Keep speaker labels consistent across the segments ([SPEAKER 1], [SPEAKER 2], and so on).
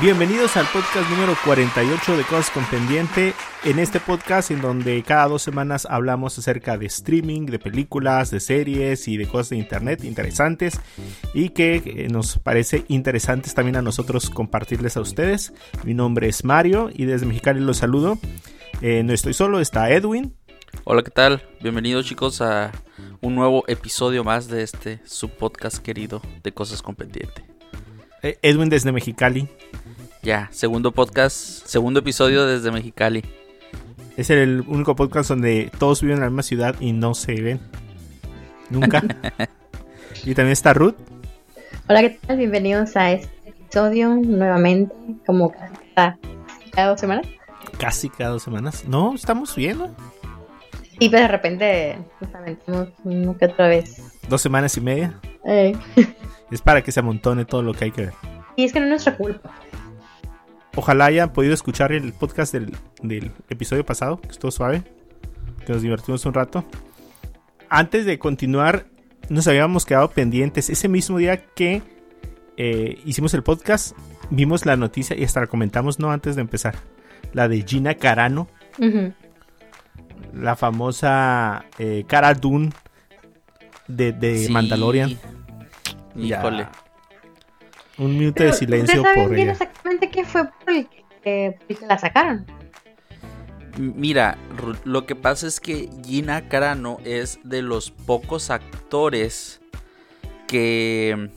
[SPEAKER 1] Bienvenidos al podcast número 48 de Cosas con Pendiente. En este podcast en donde cada dos semanas hablamos acerca de streaming, de películas, de series y de cosas de internet interesantes y que eh, nos parece interesantes también a nosotros compartirles a ustedes. Mi nombre es Mario y desde Mexicali los saludo. Eh, no estoy solo, está Edwin.
[SPEAKER 2] Hola, ¿qué tal? Bienvenidos chicos a un nuevo episodio más de este subpodcast querido de Cosas con Pendiente.
[SPEAKER 1] Eh, Edwin desde Mexicali.
[SPEAKER 2] Ya, segundo podcast, segundo episodio desde Mexicali.
[SPEAKER 1] Es el único podcast donde todos viven en la misma ciudad y no se ven. Nunca. y también está Ruth.
[SPEAKER 3] Hola, ¿qué tal? Bienvenidos a este episodio nuevamente, como cada, cada dos semanas.
[SPEAKER 1] Casi cada dos semanas. No, estamos bien, ¿no?
[SPEAKER 3] Y pues de repente uno que otra vez.
[SPEAKER 1] Dos semanas y media.
[SPEAKER 3] Eh.
[SPEAKER 1] Es para que se amontone todo lo que hay que ver.
[SPEAKER 3] Y es que no es nuestra culpa.
[SPEAKER 1] Ojalá hayan podido escuchar el podcast del, del episodio pasado, que estuvo suave, que nos divertimos un rato. Antes de continuar, nos habíamos quedado pendientes. Ese mismo día que eh, hicimos el podcast, vimos la noticia y hasta la comentamos, no antes de empezar. La de Gina Carano,
[SPEAKER 3] Ujú.
[SPEAKER 1] La famosa eh, Cara Dune de, de
[SPEAKER 2] Sí.
[SPEAKER 1] Mandalorian. Ya.
[SPEAKER 2] Híjole.
[SPEAKER 1] Un minuto
[SPEAKER 3] Pero,
[SPEAKER 1] de silencio
[SPEAKER 3] ¿ustedes saben
[SPEAKER 1] por
[SPEAKER 3] bien
[SPEAKER 1] ella.
[SPEAKER 3] exactamente qué fue por el que, por el que la sacaron?
[SPEAKER 2] Mira, lo que pasa es que Gina Carano es de los pocos actores que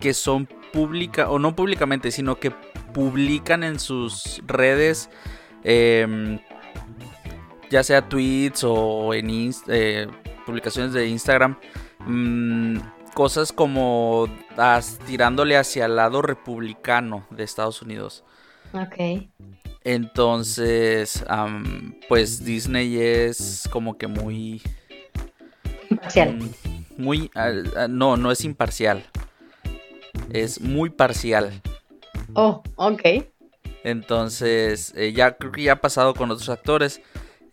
[SPEAKER 2] que son pública o no públicamente, sino que publican en sus redes em, ya sea tweets o en eh, publicaciones de Instagram mm, cosas como as- tirándole hacia el lado republicano de Estados Unidos.
[SPEAKER 3] Ok.
[SPEAKER 2] Entonces, pues Disney es como que muy...
[SPEAKER 3] Imparcial.
[SPEAKER 2] mm, Muy... no, no es imparcial. Es muy parcial.
[SPEAKER 3] Oh, ok.
[SPEAKER 2] Entonces, eh, ya creo que ya ha pasado con otros actores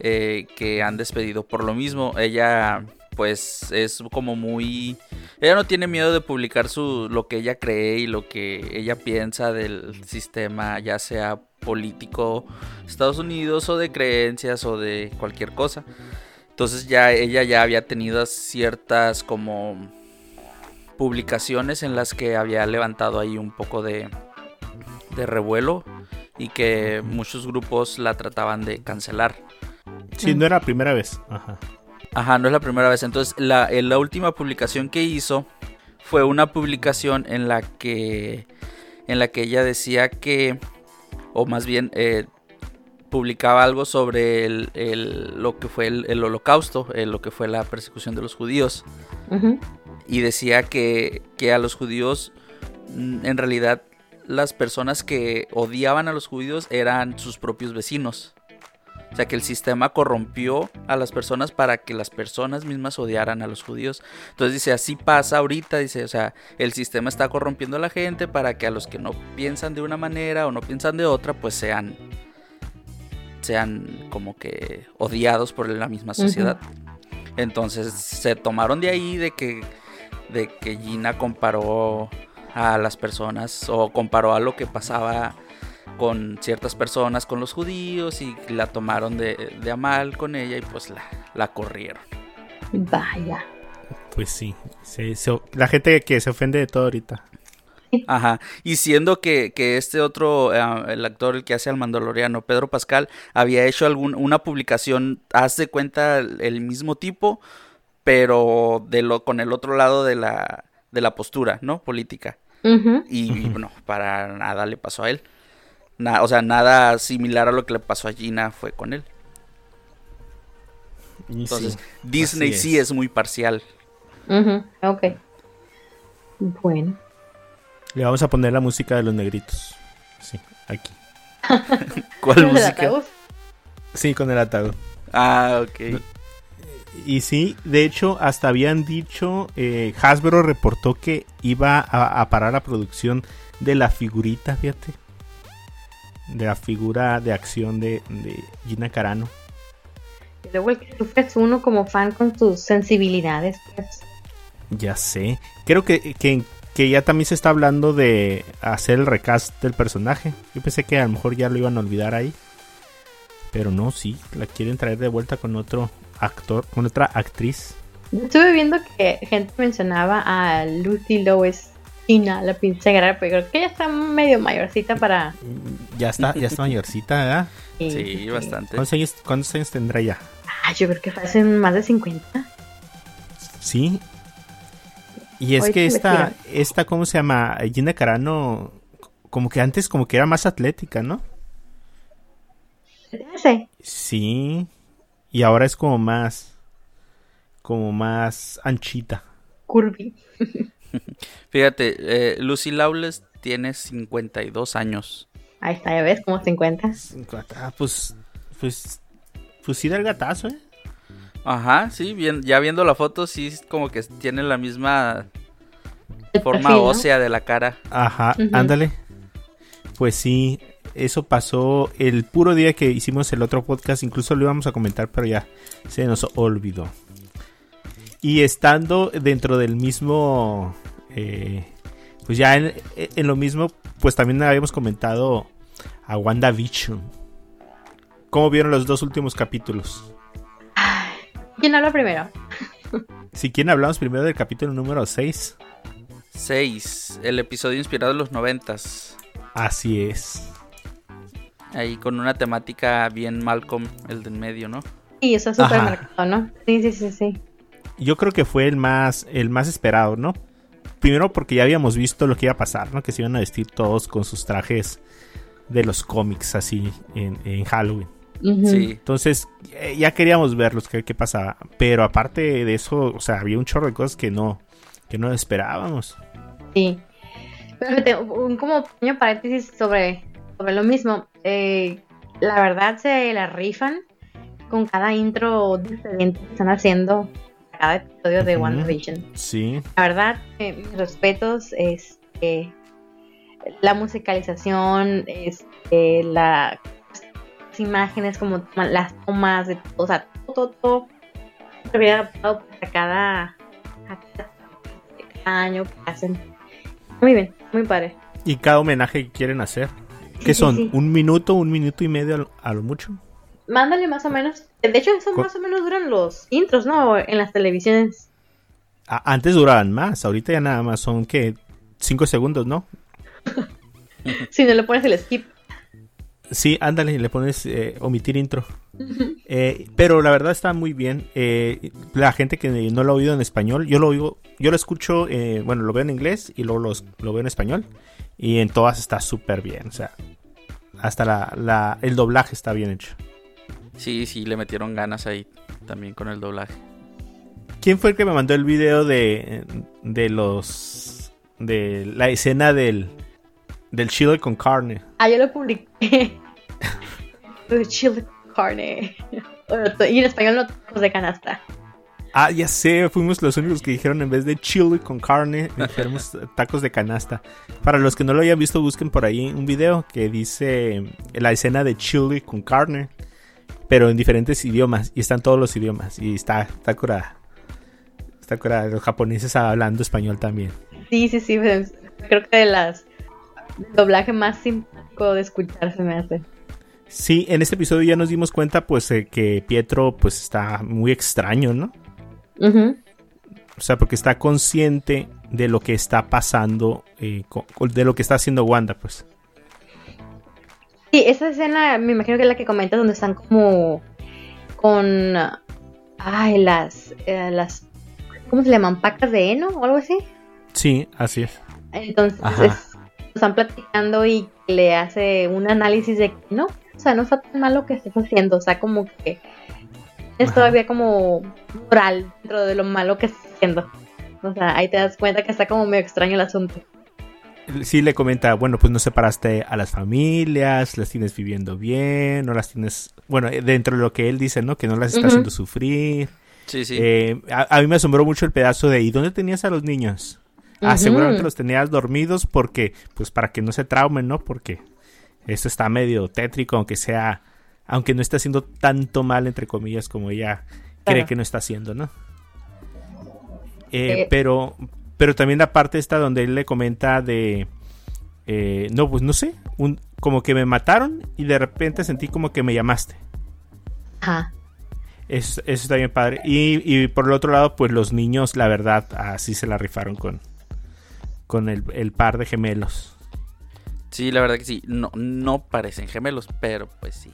[SPEAKER 2] eh, que han despedido por lo mismo. Ella, pues, es como muy... Ella no tiene miedo de publicar su, lo que ella cree y lo que ella piensa del sistema, ya sea político Estados Unidos o de creencias o de cualquier cosa. Entonces ya ella ya había tenido ciertas como publicaciones en las que había levantado ahí un poco de, de revuelo y que muchos grupos la trataban de cancelar.
[SPEAKER 1] Sí, no era la primera vez. Ajá.
[SPEAKER 2] Ajá, no es la primera vez. Entonces, la, en la última publicación que hizo fue una publicación en la que, en la que ella decía que, o más bien, eh, publicaba algo sobre el, el- lo que fue el, el holocausto, eh, lo que fue la persecución de los judíos.
[SPEAKER 3] Ujú.
[SPEAKER 2] y decía que, que a los judíos, mm, en realidad, las personas que odiaban a los judíos eran sus propios vecinos. O sea, que el sistema corrompió a las personas para que las personas mismas odiaran a los judíos. Entonces dice, así pasa ahorita, dice, o sea, el sistema está corrompiendo a la gente para que a los que no piensan de una manera o no piensan de otra, pues sean sean como que odiados por la misma sociedad. Entonces se tomaron de ahí de que de que Gina comparó a las personas o comparó a lo que pasaba con ciertas personas, con los judíos y la tomaron de, de a mal con ella y pues la, la corrieron.
[SPEAKER 3] Vaya.
[SPEAKER 1] Pues sí. se- se- la gente que se ofende de todo ahorita.
[SPEAKER 2] Ajá. Y siendo que, que este otro, eh, el actor, el que hace al Mandaloriano, Pedro Pascal, había hecho algún, una publicación, haz de cuenta, el, el mismo tipo, pero de lo, con el otro lado de la, de la postura, ¿no? Política.
[SPEAKER 3] Ujú.
[SPEAKER 2] Y bueno, para nada le pasó a él. Na- o sea, nada similar a lo que le pasó a Gina fue con él. Entonces,
[SPEAKER 1] sí,
[SPEAKER 2] Disney sí es muy parcial.
[SPEAKER 3] Ujú. Ok. Bueno.
[SPEAKER 1] Le vamos a poner la música de los negritos. Sí, aquí.
[SPEAKER 2] ¿Cuál música?
[SPEAKER 3] ataúd.
[SPEAKER 1] Sí, con el ataúd.
[SPEAKER 2] Ah, ok.
[SPEAKER 1] Y sí, de hecho, hasta habían dicho, eh, Hasbro reportó que iba a, a parar la producción de la figurita, fíjate. De la figura de acción de, de Gina Carano.
[SPEAKER 3] luego el que sufre es uno como fan con sus sensibilidades. Pues.
[SPEAKER 1] Ya sé. Creo que, que, que ya también se está hablando de hacer el recast del personaje. Yo pensé que a lo mejor ya lo iban a olvidar ahí. Pero no, sí, la quieren traer de vuelta con otro actor, con otra actriz.
[SPEAKER 3] Yo Estuve viendo que gente mencionaba a Lucy Lois China, la princesa guerrera, pero creo que ella está medio mayorcita para...
[SPEAKER 1] Ya está, ya está mayorcita, ¿verdad?
[SPEAKER 2] Sí, bastante.
[SPEAKER 1] ¿Cuántos años, cuántos años tendrá ya?
[SPEAKER 3] Ah, yo creo que hacen más de 50.
[SPEAKER 1] Sí. Y es que esta, esta, ¿cómo se llama? Gina Carano, como que antes como que era más atlética, ¿no?
[SPEAKER 3] Sí.
[SPEAKER 1] Sí. Y ahora es como más, como más anchita.
[SPEAKER 3] Curvy.
[SPEAKER 2] Fíjate, eh, Lucy Lawless tiene 52 años.
[SPEAKER 3] Ahí está, ya ves, como 50.
[SPEAKER 1] Ah, pues, pues, pues sí da el gatazo, ¿eh?
[SPEAKER 2] Ajá, sí, bien, ya viendo la foto, sí, es como que tiene la misma forma
[SPEAKER 3] perfil, ¿no?
[SPEAKER 2] ósea de la cara.
[SPEAKER 1] Ajá, ándale. Pues sí, eso pasó el puro día que hicimos el otro podcast. Incluso lo íbamos a comentar, pero ya se nos olvidó. Y estando dentro del mismo, eh, pues ya en, en lo mismo, pues también habíamos comentado a WandaVision. ¿Cómo vieron los dos últimos capítulos?
[SPEAKER 3] ¿Quién habla primero?
[SPEAKER 1] Si quieren, hablamos primero del capítulo número 6.
[SPEAKER 2] 6, el episodio inspirado en los noventas.
[SPEAKER 1] Así es.
[SPEAKER 2] Ahí con una temática bien Malcolm, el de en medio, ¿no?
[SPEAKER 3] Sí, eso es súper marcado, ¿no? Sí, sí, sí, sí.
[SPEAKER 1] Yo creo que fue el más, el más esperado, ¿no? Primero porque ya habíamos visto lo que iba a pasar, ¿no? Que se iban a vestir todos con sus trajes de los cómics así en, en Halloween.
[SPEAKER 2] Sí.
[SPEAKER 1] Entonces eh, ya queríamos verlos, qué, qué pasaba. Pero aparte de eso, o sea, había un chorro de cosas que no, que no esperábamos.
[SPEAKER 3] Sí. Pero un como pequeño paréntesis sobre, sobre lo mismo. Eh, la verdad se la rifan con cada intro diferente que están haciendo cada episodio de
[SPEAKER 1] Ujú.
[SPEAKER 3] WandaVision.
[SPEAKER 1] Sí,
[SPEAKER 3] La verdad, eh, mis respetos, este, la musicalización, este, la, las imágenes, como las tomas, de, o sea, todo, todo, todo se había adaptado para cada, a cada año que hacen. Muy bien, muy padre.
[SPEAKER 1] y cada homenaje que quieren hacer. ¿Qué
[SPEAKER 3] sí,
[SPEAKER 1] son?
[SPEAKER 3] sí.
[SPEAKER 1] ¿Un minuto, un minuto y medio a lo mucho?
[SPEAKER 3] Mándale más o menos. De hecho, eso más o menos duran los intros, ¿no? En las televisiones.
[SPEAKER 1] A- antes duraban más, ahorita ya nada más son que 5 segundos, ¿no?
[SPEAKER 3] Si no le pones el skip.
[SPEAKER 1] Sí, ándale, le pones eh, omitir intro. Eh, pero la verdad está muy bien. Eh, la gente que no lo ha oído en español, yo lo oigo, yo lo escucho, eh, bueno, lo veo en inglés y luego los- lo veo en español. Y en todas está súper bien. O sea, hasta la, la- el doblaje está bien hecho.
[SPEAKER 2] Sí, sí, le metieron ganas ahí también con el doblaje.
[SPEAKER 1] ¿Quién fue el que me mandó el video de, de los. de la escena del. del chile con carne?
[SPEAKER 3] Ah, yo lo publiqué. The chili con carne. Y en español no tacos de canasta.
[SPEAKER 1] Ah, ya sé, fuimos los únicos que dijeron en vez de chili con carne, dijéramos tacos de canasta. Para los que no lo hayan visto, busquen por ahí un video que dice la escena de chili con carne, pero en diferentes idiomas, y están todos los idiomas, y está, está curada. Está curada, los japoneses hablando español también.
[SPEAKER 3] Sí, sí, sí. pues, creo que de las el doblaje más simpático de escuchar se me hace.
[SPEAKER 1] Sí, en este episodio ya nos dimos cuenta pues eh, que Pietro pues está muy extraño, ¿no? O sea, porque está consciente de lo que está pasando, eh, de lo que está haciendo Wanda, pues.
[SPEAKER 3] Sí, esa escena me imagino que es la que comentas donde están como con ay las eh, las ¿cómo se llaman? pacas de heno o algo así.
[SPEAKER 1] Sí, así es.
[SPEAKER 3] Entonces es- están platicando y le hace un análisis de que no, o sea, no está tan mal lo que estás haciendo, o sea, como que es
[SPEAKER 1] Ajá.
[SPEAKER 3] todavía como moral dentro de lo malo que estás haciendo. O sea, ahí te das cuenta que está como medio extraño el asunto.
[SPEAKER 1] Sí le comenta, bueno, pues no separaste a las familias, las tienes viviendo bien, no las tienes, bueno, eh, dentro de lo que él dice, ¿no? Que no las está haciendo sufrir.
[SPEAKER 2] Sí, sí.
[SPEAKER 1] Eh, a, a mí me asombró mucho el pedazo de, ¿y dónde tenías a los niños? Ah,
[SPEAKER 3] Ujú.
[SPEAKER 1] seguramente los tenías dormidos porque, pues para que no se traumen, ¿no? Porque esto está medio tétrico, aunque sea, aunque no está haciendo tanto mal, entre comillas, como ella cree
[SPEAKER 3] Claro.
[SPEAKER 1] que no está haciendo, ¿no? Eh,
[SPEAKER 3] Eh.
[SPEAKER 1] pero, pero también la parte esta donde él le comenta de, eh, no, pues no sé, un, como que me mataron y de repente sentí como que me llamaste.
[SPEAKER 3] Ajá.
[SPEAKER 1] Eso, eso está bien padre. Y, y por el otro lado, pues los niños, la verdad, así se la rifaron con, con el, el par de gemelos.
[SPEAKER 2] Sí, la verdad que sí. No, no parecen gemelos, pero pues sí.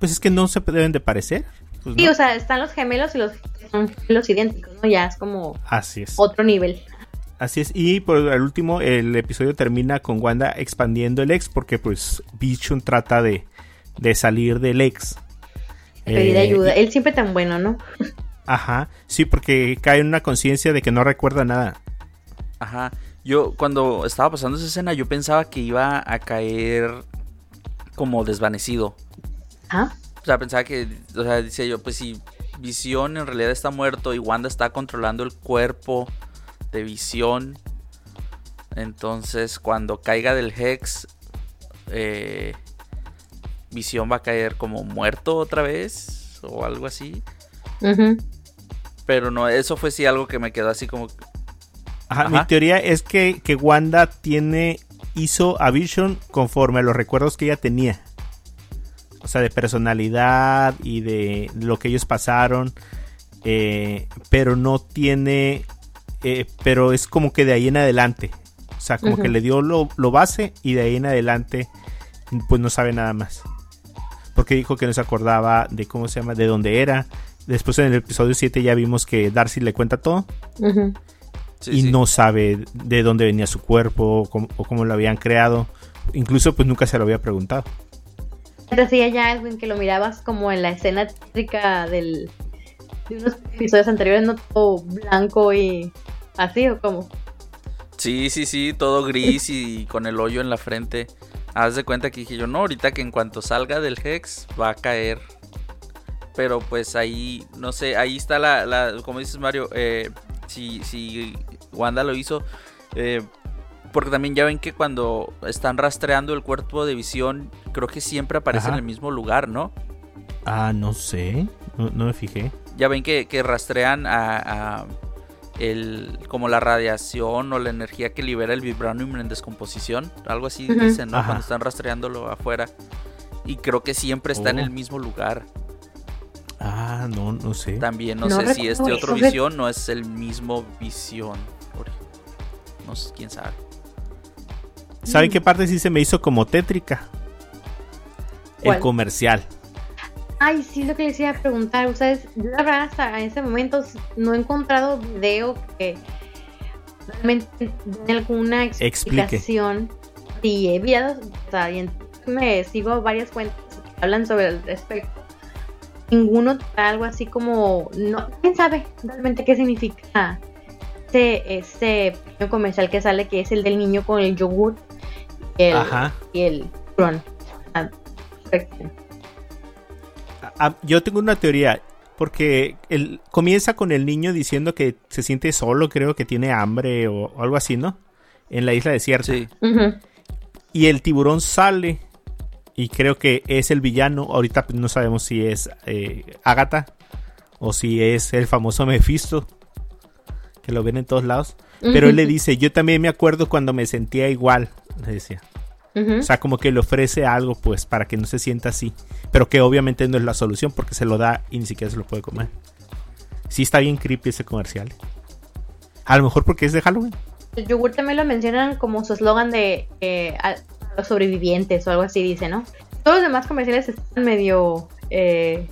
[SPEAKER 1] Pues es que no se deben de parecer. Pues,
[SPEAKER 3] Sí,
[SPEAKER 1] ¿no?
[SPEAKER 3] o sea, están los gemelos y los son gemelos idénticos, ¿no? Ya es como
[SPEAKER 1] Así es.
[SPEAKER 3] otro nivel.
[SPEAKER 1] Así es. Y por el último, el episodio termina con Wanda expandiendo el ex porque pues Vision trata de, de salir del ex.
[SPEAKER 3] Pedir
[SPEAKER 1] Eh,
[SPEAKER 3] ayuda. Él siempre tan bueno, ¿no?
[SPEAKER 1] Ajá. Sí, porque cae en una conciencia de que no recuerda nada.
[SPEAKER 2] Ajá. Yo cuando estaba pasando esa escena, yo pensaba que iba a caer como desvanecido.
[SPEAKER 3] Ajá.
[SPEAKER 2] O sea, pensaba que, o sea, decía yo, pues si Visión en realidad está muerto y Wanda está controlando el cuerpo de Visión, entonces cuando caiga del Hex, eh, Visión va a caer como muerto otra vez o algo así.
[SPEAKER 3] Ujú.
[SPEAKER 2] Pero no, eso fue sí algo que me quedó así como...
[SPEAKER 1] Ajá,
[SPEAKER 2] Ajá.
[SPEAKER 1] Mi teoría es que, que Wanda tiene. hizo a Vision conforme a los recuerdos que ella tenía. O sea, de personalidad y de lo que ellos pasaron. eh, pero no tiene. eh, pero es como que de ahí en adelante. O sea, como que le dio lo, lo base y de ahí en adelante. Pues no sabe nada más. Porque dijo que no se acordaba de cómo se llama, de dónde era. Después en el episodio 7 ya vimos que Darcy le cuenta todo.
[SPEAKER 2] Sí,
[SPEAKER 1] y
[SPEAKER 2] sí.
[SPEAKER 1] no sabe de dónde venía su cuerpo o cómo, o cómo lo habían creado. Incluso pues nunca se lo había preguntado.
[SPEAKER 3] Decía ya Edwin que lo mirabas como en la escena típica del, de unos episodios anteriores, no todo blanco y así o como.
[SPEAKER 2] Sí, sí, sí, todo gris y con el hoyo en la frente. Haz de cuenta que dije yo, no, ahorita que en cuanto salga del Hex va a caer. Pero pues ahí, no sé, ahí está la, la como dices Mario, eh, si, si Wanda lo hizo, eh, porque también ya ven que cuando están rastreando el cuerpo de visión, creo que siempre aparece
[SPEAKER 1] Ajá.
[SPEAKER 2] en el mismo lugar, ¿no?
[SPEAKER 1] Ah, no sé. No, no me fijé.
[SPEAKER 2] Ya ven que, que rastrean a, a el, como la radiación o la energía que libera el vibranium en descomposición. Algo así dicen, ¿no?
[SPEAKER 1] Ajá.
[SPEAKER 2] Cuando están rastreándolo afuera. Y creo que siempre está en
[SPEAKER 1] Oh.
[SPEAKER 2] el mismo lugar.
[SPEAKER 1] Ah, no, no sé.
[SPEAKER 2] También no,
[SPEAKER 3] No
[SPEAKER 2] sé si este otro visión no es el mismo visión. No sé, quién sabe.
[SPEAKER 1] ¿Saben qué parte sí se me hizo como tétrica? El comercial.
[SPEAKER 3] Ay, sí, lo que les iba a preguntar. Ustedes, yo la verdad hasta ese momento no he encontrado video que realmente den alguna
[SPEAKER 1] Explique.
[SPEAKER 3] explicación. Sí, he videos, o sea, y en- me sigo varias cuentas que hablan sobre el respecto. Ninguno trae algo así como, no, quién sabe realmente qué significa ese, ese pequeño comercial que sale que es el del niño con el yogur y el,
[SPEAKER 1] Ajá.
[SPEAKER 3] y el turrón. Ah, perfecto.
[SPEAKER 1] Ah, yo tengo una teoría. Porque él comienza con el niño diciendo que se siente solo, creo que tiene hambre o, o algo así, ¿no? En la isla desierta.
[SPEAKER 2] Sí.
[SPEAKER 1] Y el tiburón sale. Y creo que es el villano. Ahorita no sabemos si es eh, Agatha. O si es el famoso Mephisto. Que lo ven en todos lados. Pero él le dice, yo también me acuerdo cuando me sentía igual. Le decía. O sea, como que le ofrece algo, pues, para que no se sienta así. Pero que obviamente no es la solución porque se lo da y ni siquiera se lo puede comer. Sí está bien creepy ese comercial. A lo mejor porque es de Halloween.
[SPEAKER 3] El yogur también lo mencionan como su eslogan de eh, a, los sobrevivientes o algo así, dice, ¿no? Todos los demás comerciales están medio. eh,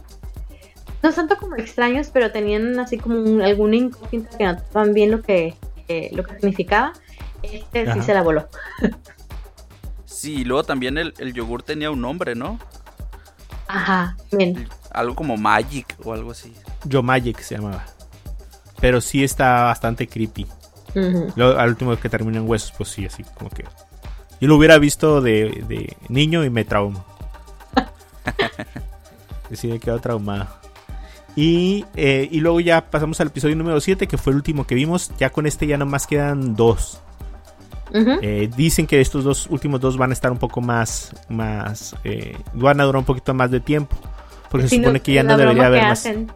[SPEAKER 3] no tanto como extraños, pero tenían así como un- alguna incógnita que no estaban bien lo que, eh, lo que significaba. Este sí
[SPEAKER 1] Ajá.
[SPEAKER 3] se la voló.
[SPEAKER 2] Sí, y luego también el, el yogur tenía un nombre, ¿no?
[SPEAKER 3] Ajá, bien.
[SPEAKER 2] Algo como Magic o algo así.
[SPEAKER 1] Yo Magic se llamaba. Pero sí está bastante creepy.
[SPEAKER 3] Ujú.
[SPEAKER 1] Lo, al último que termina en huesos, pues sí, así como que. Yo lo hubiera visto de, de niño y me traumó. sí, me quedó traumado. Y, eh, y luego ya pasamos al episodio número 7, que fue el último que vimos. Ya con este ya nomás quedan dos. Eh, dicen que estos dos últimos dos van a estar un poco más, más, eh, van a durar un poquito más de tiempo, porque se supone que ya no debería haber más.
[SPEAKER 3] hacen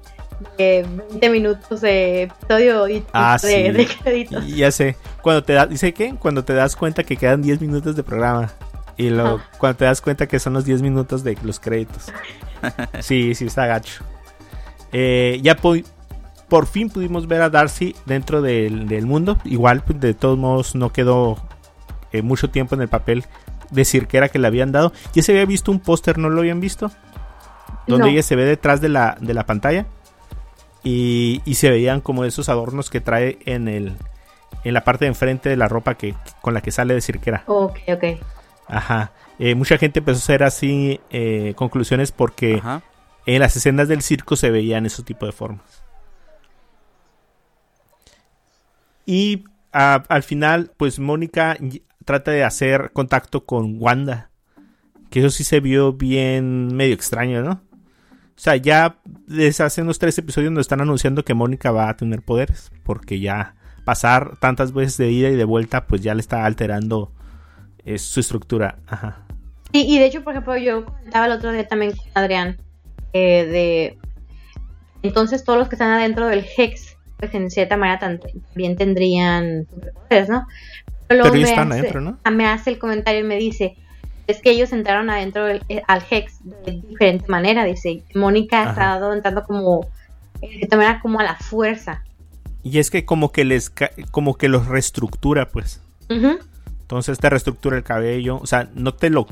[SPEAKER 3] de 20 minutos de episodio y
[SPEAKER 1] Ah,
[SPEAKER 3] de,
[SPEAKER 1] sí.
[SPEAKER 3] de créditos.
[SPEAKER 1] Ya sé, cuando te das, dice que cuando te das cuenta que quedan 10 minutos de programa y luego
[SPEAKER 3] Ah.
[SPEAKER 1] cuando te das cuenta que son los 10 minutos de los créditos. sí, sí está gacho. Eh, ya po- por fin pudimos ver a Darcy dentro del, del mundo. Igual, pues, de todos modos, no quedó eh, mucho tiempo en el papel decir que era que le habían dado. Ya se había visto un póster, ¿no lo habían visto? Donde
[SPEAKER 3] No.
[SPEAKER 1] ella se ve detrás de la, de la pantalla. Y, y se veían como esos adornos que trae en el en la parte de enfrente de la ropa que con la que sale de cirquera.
[SPEAKER 3] Ok, ok.
[SPEAKER 1] Ajá. Eh, mucha gente empezó a hacer así eh, conclusiones porque
[SPEAKER 2] Ajá.
[SPEAKER 1] En las escenas del circo se veían esos tipos de formas. Y al final, pues Mónica y- trata de hacer contacto con Wanda. Que eso sí se vio bien medio extraño, ¿no? O sea, ya desde hace unos tres episodios nos están anunciando que Mónica va a tener poderes. Porque ya pasar tantas veces de ida y de vuelta, pues ya le está alterando eh, su estructura. Ajá.
[SPEAKER 3] Sí, y de hecho, por ejemplo, yo comentaba el otro día también con Adrián eh, de entonces todos los que están adentro del Hex, pues en cierta manera también tendrían superpoderes, ¿no?
[SPEAKER 1] Pero ellos
[SPEAKER 3] me
[SPEAKER 1] están
[SPEAKER 3] hace-
[SPEAKER 1] adentro, ¿no?
[SPEAKER 3] ah, Me hace el comentario y me dice, es que ellos entraron adentro del- eh, al Hex de diferente manera, dice, Mónica ha estado entrando como, en cierta manera, como a la fuerza.
[SPEAKER 1] Y es que como que les como que los reestructura, pues. Entonces te reestructura el cabello, o sea, no te lo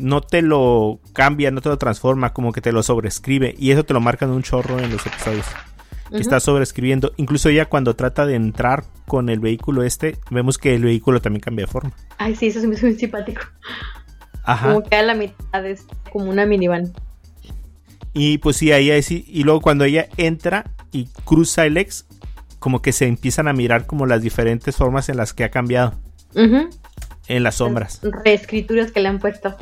[SPEAKER 1] no te lo cambia, no te lo transforma, como que te lo sobrescribe y eso te lo marcan un chorro en los episodios. Que
[SPEAKER 3] Ujú.
[SPEAKER 1] Está sobrescribiendo, incluso ella cuando trata de entrar con el vehículo este, vemos que el vehículo también cambia de forma.
[SPEAKER 3] Ay, sí, eso es muy, muy simpático.
[SPEAKER 1] Ajá.
[SPEAKER 3] Como que a la mitad es como una minivan.
[SPEAKER 1] Y pues sí, ahí, ahí sí. Y luego cuando ella entra y cruza el ex, como que se empiezan a mirar como las diferentes formas en las que ha cambiado
[SPEAKER 3] Ujú.
[SPEAKER 1] en las sombras.
[SPEAKER 3] Reescrituras que le han puesto.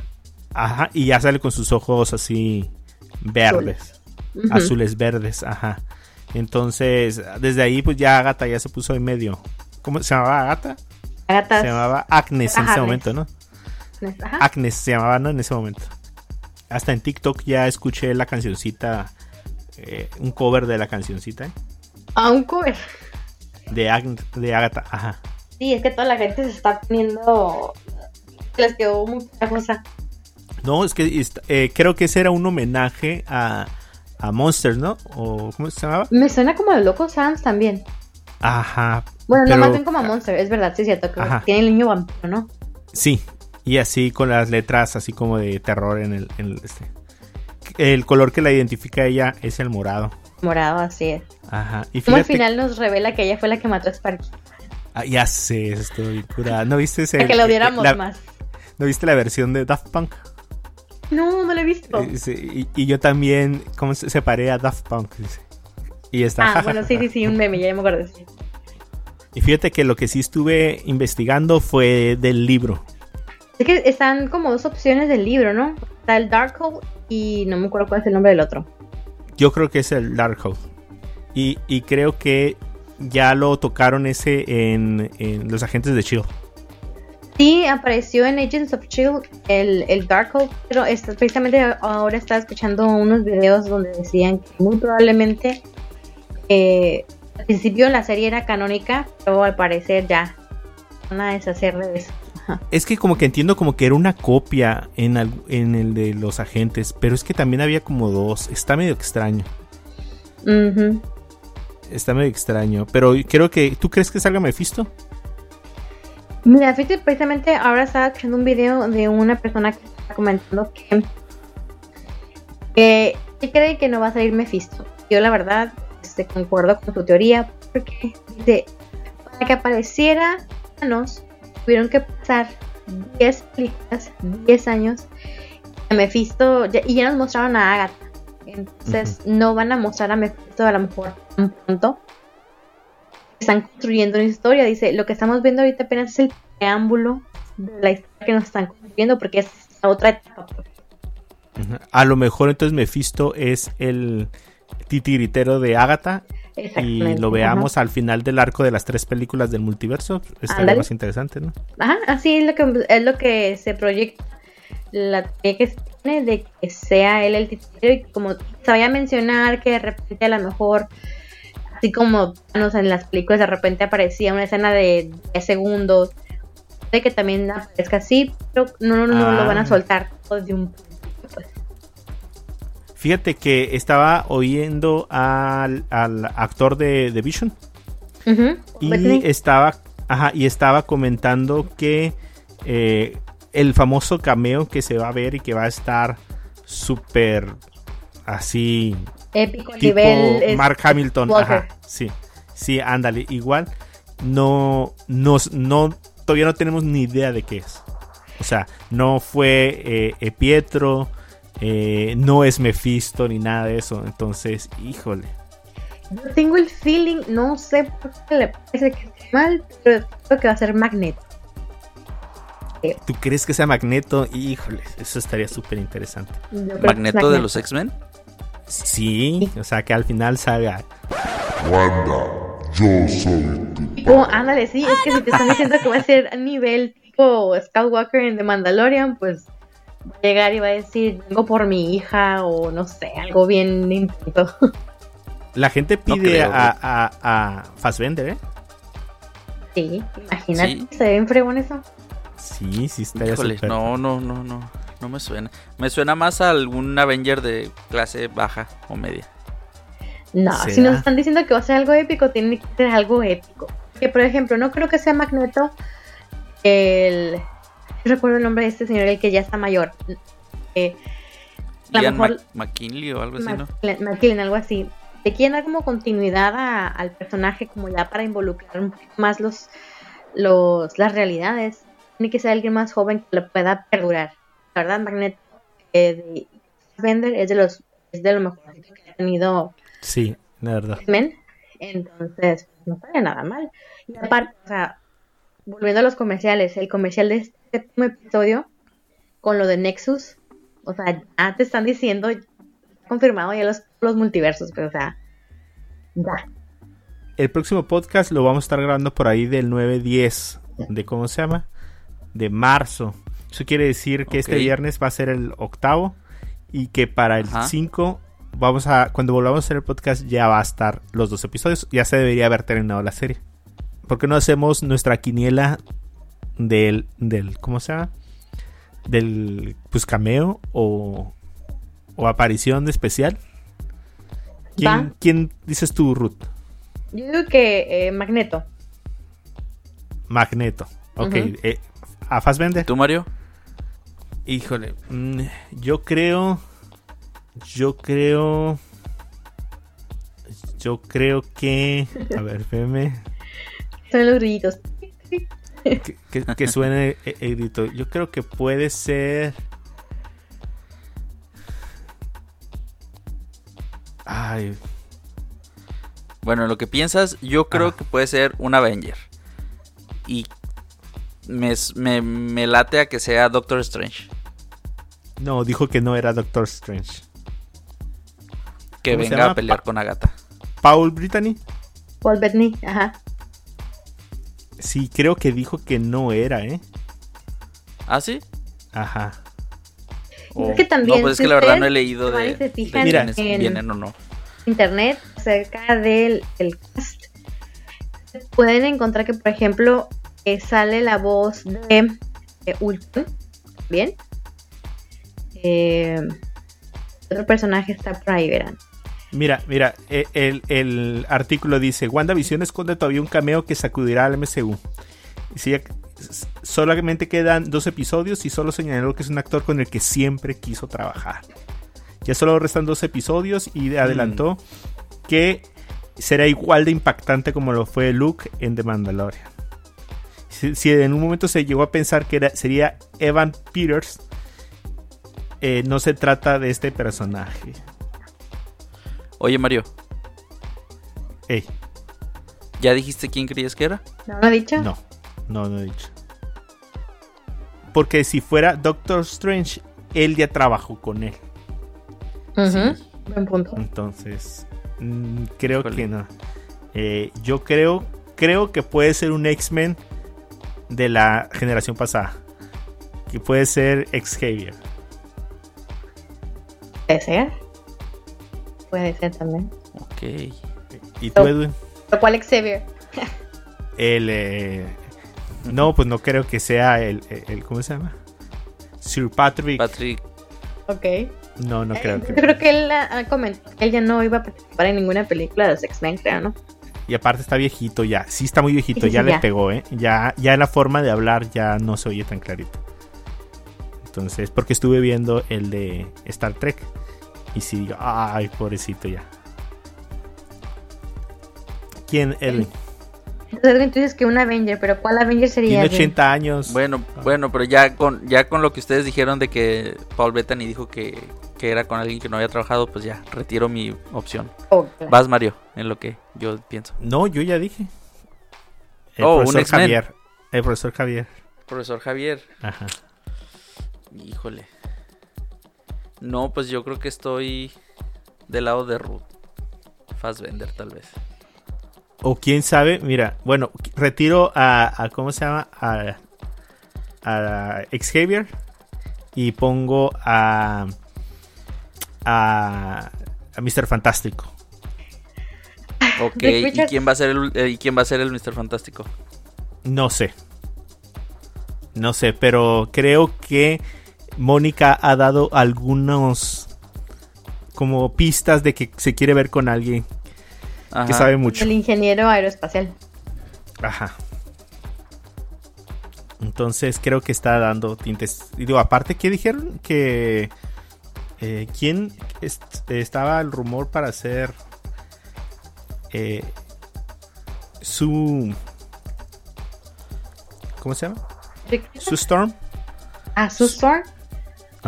[SPEAKER 1] Ajá, y ya sale con sus ojos así verdes, azules verdes, ajá. Entonces, desde ahí pues ya Agatha ya se puso en medio. ¿Cómo se llamaba Agatha?
[SPEAKER 3] Agatas.
[SPEAKER 1] Se llamaba Agnes en ese momento, ¿no?
[SPEAKER 3] Ajá.
[SPEAKER 1] Agnes se llamaba, ¿no? En ese momento. Hasta en TikTok ya escuché la cancioncita, eh, un cover de la cancioncita ¿eh?
[SPEAKER 3] A un cover.
[SPEAKER 1] de, Agn- de Agatha, ajá.
[SPEAKER 3] Sí, es que toda la gente se está poniendo. Les quedó muy cosa.
[SPEAKER 1] No, es que eh, creo que ese era un homenaje a, a Monsters, ¿no? O ¿cómo se llamaba?
[SPEAKER 3] Me suena como a Loco Sans también.
[SPEAKER 1] Ajá.
[SPEAKER 3] Bueno,
[SPEAKER 1] pero-
[SPEAKER 3] no bien como a Monster, es verdad, sí es cierto. Que
[SPEAKER 1] Ajá.
[SPEAKER 3] tiene el niño vampiro, ¿no?
[SPEAKER 1] Sí, y así con las letras así como de terror en el, en el, este. El color que la identifica a ella es el morado.
[SPEAKER 3] Morado, así es.
[SPEAKER 1] Ajá. Y
[SPEAKER 3] Como al final nos revela que ella fue la que mató a Sparky.
[SPEAKER 1] Ah, ya sé, estoy curada. ¿No viste ese?
[SPEAKER 3] Que lo viéramos
[SPEAKER 1] la-
[SPEAKER 3] más.
[SPEAKER 1] ¿No viste la versión de Daft Punk?
[SPEAKER 3] No, no lo he visto.
[SPEAKER 1] Eh, sí, y, y yo también, ¿cómo se separé a Daft Punk? Y está.
[SPEAKER 3] Ah, bueno, sí, sí, sí, un meme, ya me acuerdo. sí.
[SPEAKER 1] Y fíjate que lo que sí estuve investigando fue del libro.
[SPEAKER 3] Es que están como dos opciones del libro, ¿no? Está el Darkhold y no me acuerdo cuál es el nombre del otro.
[SPEAKER 1] Yo creo que es el Darkhold. Y, y creo que ya lo tocaron ese en, en Los Agentes de Chill.
[SPEAKER 3] Sí, apareció en Agents of Shield el, el Darkhold, pero es- precisamente ahora estaba escuchando unos videos donde decían que muy probablemente eh, al principio la serie era canónica, pero al parecer ya van a deshacer de eso.
[SPEAKER 1] Es que como que entiendo como que era una copia en, al- en el de los agentes, pero es que también había como dos. Está medio extraño. Está medio extraño. Pero creo que... ¿Tú crees que salga Mephisto?
[SPEAKER 3] Mira, fíjate, precisamente ahora estaba escuchando un video de una persona que está comentando que, que cree que no va a salir Mephisto. Yo la verdad este, concuerdo con su teoría porque para que apareciera Thanos tuvieron que pasar 10 películas, 10 años a Mephisto ya- y ya nos mostraron a Agatha. Entonces no van a mostrar a Mephisto a lo mejor tan pronto están construyendo una historia. Dice, lo que estamos viendo ahorita apenas es el preámbulo de la historia que nos están construyendo, porque es la otra etapa.
[SPEAKER 1] A lo mejor entonces Mephisto es el titiritero de Agatha y lo
[SPEAKER 3] ajá.
[SPEAKER 1] veamos al final del arco de las tres películas del multiverso, estaría más interesante, ¿no?
[SPEAKER 3] Ajá, así es lo que es lo que se proyecta. La teoría que se tiene de que sea él el titular y como se vaya a mencionar que de repente a lo mejor así como no sé, en las películas de repente aparecía una escena de 10 segundos de que también aparezca así, pero no, no, no
[SPEAKER 1] Ah.
[SPEAKER 3] lo van a soltar todo de un pues.
[SPEAKER 1] Fíjate que estaba oyendo al, al actor de, de Vision y
[SPEAKER 3] Bethany.
[SPEAKER 1] estaba, ajá, y estaba comentando que eh, el famoso cameo que se va a ver y que va a estar súper así
[SPEAKER 3] épico
[SPEAKER 1] tipo
[SPEAKER 3] nivel es-
[SPEAKER 1] Mark Hamilton.
[SPEAKER 3] Walker.
[SPEAKER 1] Ajá, sí, sí, ándale. Igual no, nos, no, todavía no tenemos ni idea de qué es. O sea, no fue eh, eh, Pietro, eh, no es Mephisto ni nada de eso. Entonces, híjole.
[SPEAKER 3] Yo tengo el feeling, no sé por qué le parece que está mal, pero creo que va a ser Magneto.
[SPEAKER 1] ¿Tú crees que sea Magneto? Híjole, eso estaría súper interesante.
[SPEAKER 2] Magneto de los X-Men.
[SPEAKER 1] Sí, o sea, que al final salga.
[SPEAKER 4] Wanda, yo soy tu
[SPEAKER 3] Oh, ándale, sí, es que si te están diciendo que va a ser a nivel tipo Skywalker en The Mandalorian, pues va a llegar y va a decir, vengo por mi hija o no sé, algo bien intento.
[SPEAKER 1] La gente
[SPEAKER 2] No
[SPEAKER 1] pide
[SPEAKER 2] creo,
[SPEAKER 1] a, a, a Fassbender, ¿eh?
[SPEAKER 3] Sí, imagínate,
[SPEAKER 2] Sí.
[SPEAKER 3] se ven fregón eso.
[SPEAKER 1] Sí, sí, estaría
[SPEAKER 2] Híjole,
[SPEAKER 1] súper.
[SPEAKER 2] no, no, no, no. No me suena. Me suena más a algún Avenger de clase baja o media.
[SPEAKER 3] No,
[SPEAKER 1] ¿Será?
[SPEAKER 3] si nos están diciendo que va a ser algo épico, tiene que ser algo épico. Que por ejemplo, no creo que sea Magneto el... No recuerdo el nombre de este señor, el que ya está mayor. Eh, a
[SPEAKER 2] Ian
[SPEAKER 3] mejor-
[SPEAKER 2] Mac- McKinley o algo así, ¿no?
[SPEAKER 3] McKellen, algo así. Te quieren dar como continuidad a- al personaje, como ya para involucrar un poquito más los, los, las realidades. Tiene que ser alguien más joven que lo pueda perdurar. Verdad, Magneto eh, de Bender es de los es de lo mejor que ha tenido
[SPEAKER 1] Sí, la verdad.
[SPEAKER 3] Entonces, no estaría nada mal. Y aparte, o sea, volviendo a los comerciales, el comercial de este séptimo episodio con lo de Nexus, o sea, ya te están diciendo, confirmado ya los, los multiversos, pero o sea, ya.
[SPEAKER 1] El próximo podcast lo vamos a estar grabando por ahí del 9-10 de cómo se llama, de marzo. Eso quiere decir que este viernes va a ser el octavo y que para el
[SPEAKER 2] Ajá.
[SPEAKER 1] 5 vamos a cuando volvamos a hacer el podcast ya va a estar los dos episodios, ya se debería haber terminado la serie. ¿Por qué no hacemos nuestra quiniela del del cómo se llama? Del pues cameo o o aparición especial? ¿Quién,
[SPEAKER 3] Va.
[SPEAKER 1] quién dices tú, Ruth?
[SPEAKER 3] Yo digo que eh, Magneto.
[SPEAKER 1] Magneto. Ok.
[SPEAKER 3] Ujú.
[SPEAKER 1] eh, ¿A Fassbender?
[SPEAKER 2] ¿Tú, Mario?
[SPEAKER 1] Híjole. mm, yo creo. Yo creo. Yo creo que. A ver, espérame.
[SPEAKER 3] Son los grillitos.
[SPEAKER 1] Que, que- que suene el, el grito. Yo creo que puede ser. Ay.
[SPEAKER 2] Bueno, lo que piensas, yo creo
[SPEAKER 1] Ah.
[SPEAKER 2] que puede ser un Avenger. Y me, me, me late a que sea Doctor Strange.
[SPEAKER 1] No, dijo que no era Doctor Strange.
[SPEAKER 2] Que
[SPEAKER 1] ¿Cómo se
[SPEAKER 2] venga a pelear
[SPEAKER 1] Pa-
[SPEAKER 2] con Agatha.
[SPEAKER 1] Paul Brittany.
[SPEAKER 3] Paul Bettany, ajá.
[SPEAKER 1] Sí, creo que dijo que no era, ¿eh?
[SPEAKER 2] ¿Ah, sí?
[SPEAKER 1] Ajá.
[SPEAKER 2] O-
[SPEAKER 3] que también,
[SPEAKER 2] no, pues es que la verdad no he leído de,
[SPEAKER 1] Mira.
[SPEAKER 3] en-
[SPEAKER 2] vienen o no.
[SPEAKER 3] internet acerca del el cast pueden encontrar que por ejemplo eh, sale la voz de, de Ultron bien Eh, otro personaje está por ahí verán
[SPEAKER 1] Mira, mira, e- el, el artículo dice, WandaVision esconde todavía un cameo que sacudirá al MCU. Y si solamente quedan dos episodios y solo señaló que es un actor con el que siempre quiso trabajar. Ya solo restan dos episodios y adelantó que será igual de impactante como lo fue Luke en The Mandalorian. Si, si en un momento se llegó a pensar que era- sería Evan Peters, eh, no se trata de este personaje.
[SPEAKER 2] Oye, Mario,
[SPEAKER 1] Ey,
[SPEAKER 2] ¿ya dijiste quién creías que era?
[SPEAKER 3] ¿no lo ha dicho?
[SPEAKER 1] No, no, no he dicho. Porque si fuera Doctor Strange, él ya trabajó con él.
[SPEAKER 2] Sí.
[SPEAKER 3] buen punto
[SPEAKER 1] Entonces, Mm, creo
[SPEAKER 2] Híjole.
[SPEAKER 1] que no. Eh, yo creo, creo que puede ser un X-Men de la generación pasada. Que puede ser Xavier.
[SPEAKER 3] Puede ser. Puede ser también.
[SPEAKER 2] Ok.
[SPEAKER 1] ¿Y tú. Edwin?
[SPEAKER 3] ¿Pero cuál Xavier?
[SPEAKER 1] El, eh, no, pues no creo que sea el, el- ¿cómo se llama? Sir Patrick.
[SPEAKER 2] Patrick.
[SPEAKER 3] Ok.
[SPEAKER 1] no, no creo
[SPEAKER 3] Yo
[SPEAKER 1] que.
[SPEAKER 3] creo que él ah, comentó que él ya no iba a participar en ninguna película de los X-Men, creo, ¿no?
[SPEAKER 1] Y aparte está viejito ya. Sí está muy viejito,
[SPEAKER 3] Sí, sí,
[SPEAKER 1] ya le
[SPEAKER 3] ya.
[SPEAKER 1] pegó, ¿eh? Ya, ya la forma de hablar ya no se oye tan clarito. Entonces, porque estuve viendo el de Star Trek. Y sí digo, ay, pobrecito ya. ¿Quién? Edwin.
[SPEAKER 3] Entonces Edwin, tú dices que un Avenger, pero ¿cuál Avenger sería?
[SPEAKER 1] Tiene
[SPEAKER 3] Edwin?
[SPEAKER 1] 80 años.
[SPEAKER 2] Bueno, bueno, pero ya con, ya con lo que ustedes dijeron de que Paul Bettany dijo que, que era con alguien que no había trabajado, pues ya, retiro mi opción. Vas, Mario, en lo que yo pienso.
[SPEAKER 1] No, yo ya dije. El
[SPEAKER 2] Oh, un
[SPEAKER 1] profesor
[SPEAKER 2] X-Men.
[SPEAKER 1] Javier. El profesor Javier.
[SPEAKER 2] Profesor Javier,
[SPEAKER 1] Ajá.
[SPEAKER 2] híjole. No, pues yo creo que estoy del lado de Ruth. Fassbender, tal vez.
[SPEAKER 1] O quién sabe, mira, bueno, retiro a, a- ¿cómo se llama? A, a Xavier y pongo a a, a Mr. Fantástico.
[SPEAKER 2] Ok,
[SPEAKER 3] Rick
[SPEAKER 2] ¿y quién va a ser el, eh, ¿y quién va a ser el Mr. Fantástico?
[SPEAKER 1] No sé. No sé, pero creo que Mónica ha dado algunos como pistas de que se quiere ver con alguien que sabe mucho.
[SPEAKER 3] El ingeniero aeroespacial.
[SPEAKER 1] Ajá. Entonces creo que está dando tintes. Y digo, aparte, ¿qué dijeron? Que. eh, ¿Quién est- estaba el rumor para hacer. eh, su. ¿Cómo se llama? Su Storm.
[SPEAKER 3] Ah, Sue Storm.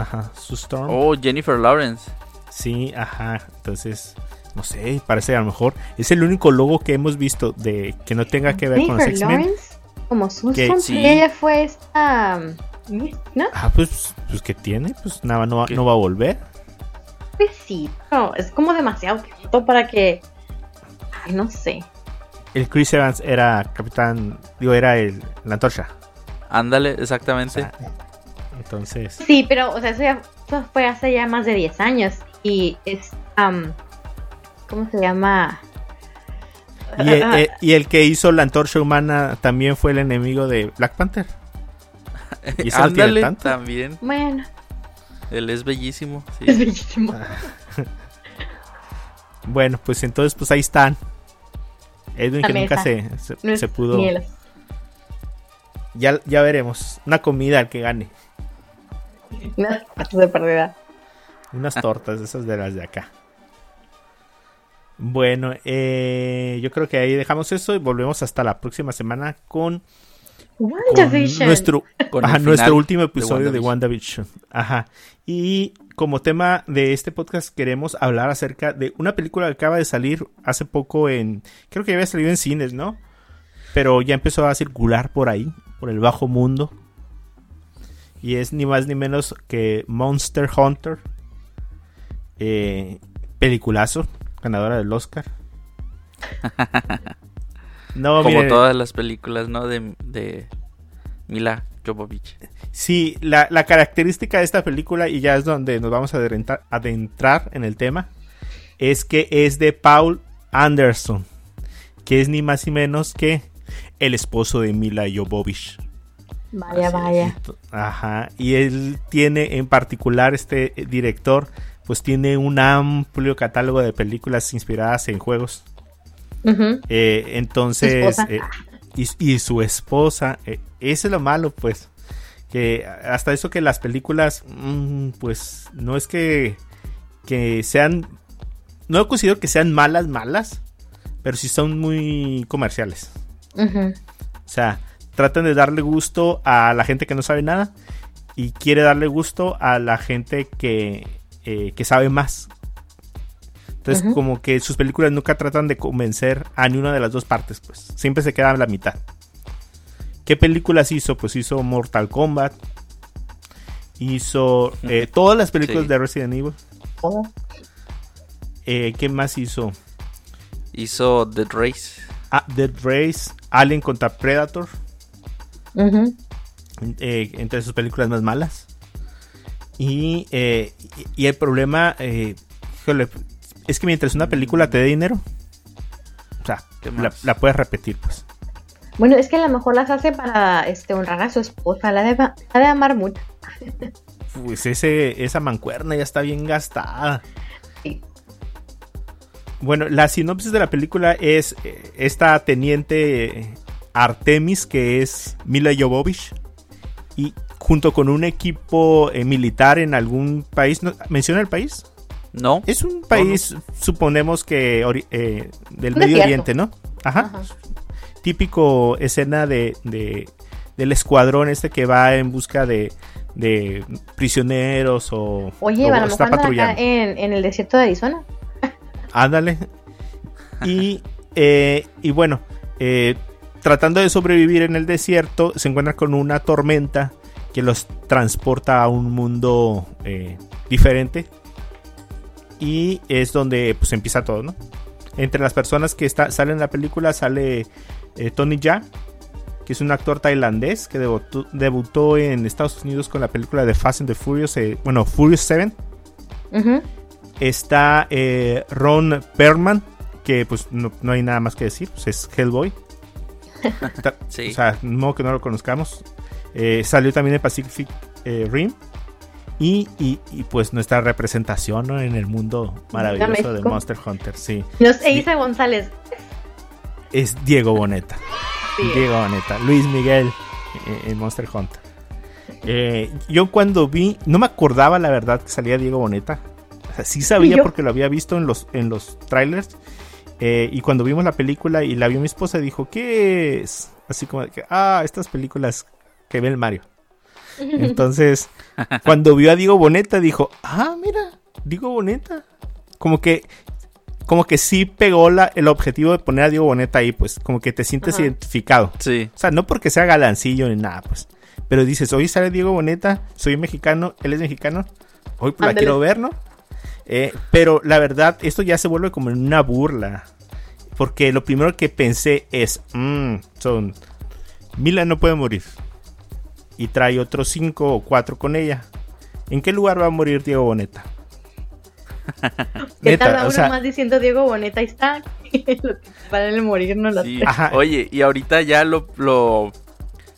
[SPEAKER 1] Ajá, Su Storm.
[SPEAKER 2] Oh, Jennifer Lawrence.
[SPEAKER 1] Sí, ajá. Entonces, no sé, parece a lo mejor. Es el único logo que hemos visto de que no tenga que ver con los
[SPEAKER 3] Jennifer
[SPEAKER 1] X-Men.
[SPEAKER 3] Lawrence. Como Sue
[SPEAKER 1] Que-
[SPEAKER 3] Storm.
[SPEAKER 2] sí.
[SPEAKER 3] Y ella fue esta. ¿No?
[SPEAKER 1] Ah, pues, pues que tiene, pues nada, no, va-
[SPEAKER 2] ¿Qué?
[SPEAKER 1] no va a volver.
[SPEAKER 3] Pues sí. No, es como demasiado tiempo para que. Ay, no sé.
[SPEAKER 1] El Chris Evans era capitán, digo, era el, la antorcha.
[SPEAKER 2] Ándale, exactamente.
[SPEAKER 1] Ah, entonces,
[SPEAKER 3] Sí, pero, o sea, eso, ya, eso fue hace ya más de 10 años. Y es. ¿Cómo se llama?
[SPEAKER 1] y, e- e- y el que hizo la antorcha humana también fue el enemigo de Black Panther. Y
[SPEAKER 2] Ándale,
[SPEAKER 1] tanto.
[SPEAKER 2] también.
[SPEAKER 3] Bueno,
[SPEAKER 2] Él es bellísimo. sí.
[SPEAKER 3] es bellísimo.
[SPEAKER 1] Bueno, pues entonces, pues ahí están. Edwin que nunca se, pudo. Ya, ya veremos. Una comida al que gane.
[SPEAKER 3] Unas patas de perdida.
[SPEAKER 1] Unas tortas, de esas de las de acá. Bueno, eh, yo creo que ahí dejamos eso y volvemos hasta la próxima semana con con
[SPEAKER 3] WandaVision.
[SPEAKER 1] nuestro,
[SPEAKER 2] Con
[SPEAKER 1] ajá,
[SPEAKER 2] el
[SPEAKER 1] nuestro último episodio de
[SPEAKER 2] WandaVision.
[SPEAKER 1] WandaVision. Ajá. Y como tema de este podcast queremos hablar acerca de una película que acaba de salir hace poco en... Creo que ya había salido en cines, ¿no? Pero ya empezó a circular por ahí, por el bajo mundo. Y es ni más ni menos que Monster Hunter. Eh, peliculazo, ganadora del Oscar. No,
[SPEAKER 2] Como todas las películas, ¿no? De, de Mila Jovovich.
[SPEAKER 1] Sí, la, la característica de esta película, y ya es donde nos vamos a adentrar, adentrar en el tema, es que es de Paul Anderson, que es ni más ni menos que el esposo de Mila Jovovich.
[SPEAKER 3] Vaya,
[SPEAKER 2] Así es.
[SPEAKER 3] vaya.
[SPEAKER 1] Ajá, y él tiene en particular, este director, pues tiene un amplio catálogo de películas inspiradas en juegos. Eh, entonces, eh, y, y su esposa, eh, eso es lo malo, pues. Que hasta eso que las películas, mm, pues, no es que, que sean, no considero que sean malas, malas, pero sí son muy comerciales.
[SPEAKER 3] Ujú.
[SPEAKER 1] O sea, tratan de darle gusto a la gente que no sabe nada y quiere darle gusto a la gente que, eh, que sabe más. Entonces, como que sus películas nunca tratan de convencer a ni una de las dos partes, pues. Siempre se quedan a la mitad. ¿Qué películas hizo? Pues hizo Mortal Kombat. Hizo eh, todas las películas
[SPEAKER 2] Sí.
[SPEAKER 1] de Resident Evil.
[SPEAKER 3] Todo.
[SPEAKER 1] Eh, ¿Qué más hizo?
[SPEAKER 2] Hizo Dead Race.
[SPEAKER 1] Ah, Dead Race, Alien contra Predator, Eh, entre sus películas más malas. Y, eh, y- y el problema, eh, es que mientras una película te dé dinero, o sea,
[SPEAKER 2] ¿Qué
[SPEAKER 1] la, puedes repetir, pues.
[SPEAKER 3] Bueno, es que a lo mejor las hace para este honrar a su esposa, la debe, la debe amar mucho.
[SPEAKER 1] Pues ese, esa mancuerna ya está bien gastada.
[SPEAKER 3] Sí.
[SPEAKER 1] Bueno, la sinopsis de la película es esta teniente Artemis, que es Mila Jovovich, y junto con un equipo eh, militar en algún país, ¿no? ¿menciona el país?
[SPEAKER 2] No.
[SPEAKER 1] Es un país, suponemos que eh, del Medio. Oriente, ¿no? Ajá.
[SPEAKER 3] Ajá.
[SPEAKER 1] Típico escena de, de- del escuadrón este que va en busca de, de prisioneros o,
[SPEAKER 3] Oye,
[SPEAKER 1] o
[SPEAKER 3] a lo
[SPEAKER 1] está
[SPEAKER 3] mejor andan acá
[SPEAKER 1] patrullando.
[SPEAKER 3] en, en el desierto de Arizona.
[SPEAKER 1] Ándale. Y, eh, y bueno, eh, tratando de sobrevivir en el desierto, se encuentra con una tormenta que los transporta a un mundo eh, diferente. Y es donde pues empieza todo, ¿no? Entre las personas que está, salen en la película sale eh, Tony Jaa, que es un actor tailandés que debutó, debutó en Estados Unidos con la película de Fast and the Furious, eh, bueno, Furious 7
[SPEAKER 3] Ujú.
[SPEAKER 1] está Ron Perlman, que pues no, no hay nada más que decir, pues es Hellboy.
[SPEAKER 2] Sí.
[SPEAKER 1] O sea, no modo que no lo conozcamos. Eh, salió también en Pacific eh, Rim. Y, y- y, pues nuestra representación ¿no? en el mundo maravilloso de. Monster Hunter, sí.
[SPEAKER 3] No sé, Isa González.
[SPEAKER 1] Es Diego Boneta.
[SPEAKER 3] Sí.
[SPEAKER 1] Diego Boneta. Luis Miguel eh, en Monster Hunter. Eh, yo cuando vi, no me acordaba la verdad que salía Diego Boneta. O sea, sí sabía porque lo había visto en los, en los trailers. Eh, y cuando vimos la película y la vio mi esposa, dijo, ¿qué es? Así como de que, ah, estas películas que ve el Mario. Entonces, cuando vio a Diego Boneta, dijo, ah, mira, Diego Boneta. Como que, como que sí pegó la, el objetivo de poner a Diego Boneta ahí, pues, como que te sientes
[SPEAKER 3] Ajá.
[SPEAKER 1] identificado.
[SPEAKER 2] Sí.
[SPEAKER 1] O sea, no porque sea galancillo ni nada, pues. Pero dices, hoy sale Diego Boneta, soy mexicano, él es mexicano, hoy pues, la quiero ver, ¿no? Eh, pero la verdad, esto ya se vuelve como en una burla. Porque lo primero que pensé es, mmm, son, Mila no puede morir. Y trae otros cinco o cuatro con ella. ¿En qué lugar va a morir Diego Boneta?
[SPEAKER 3] ¿Qué
[SPEAKER 1] Neta,
[SPEAKER 3] tal a
[SPEAKER 1] o
[SPEAKER 3] uno
[SPEAKER 1] sea-
[SPEAKER 3] más diciendo Diego Boneta? Ahí está. Lo vale el morirnos las
[SPEAKER 2] Sí.
[SPEAKER 3] tres.
[SPEAKER 1] Ajá.
[SPEAKER 2] Oye, y ahorita ya lo, lo.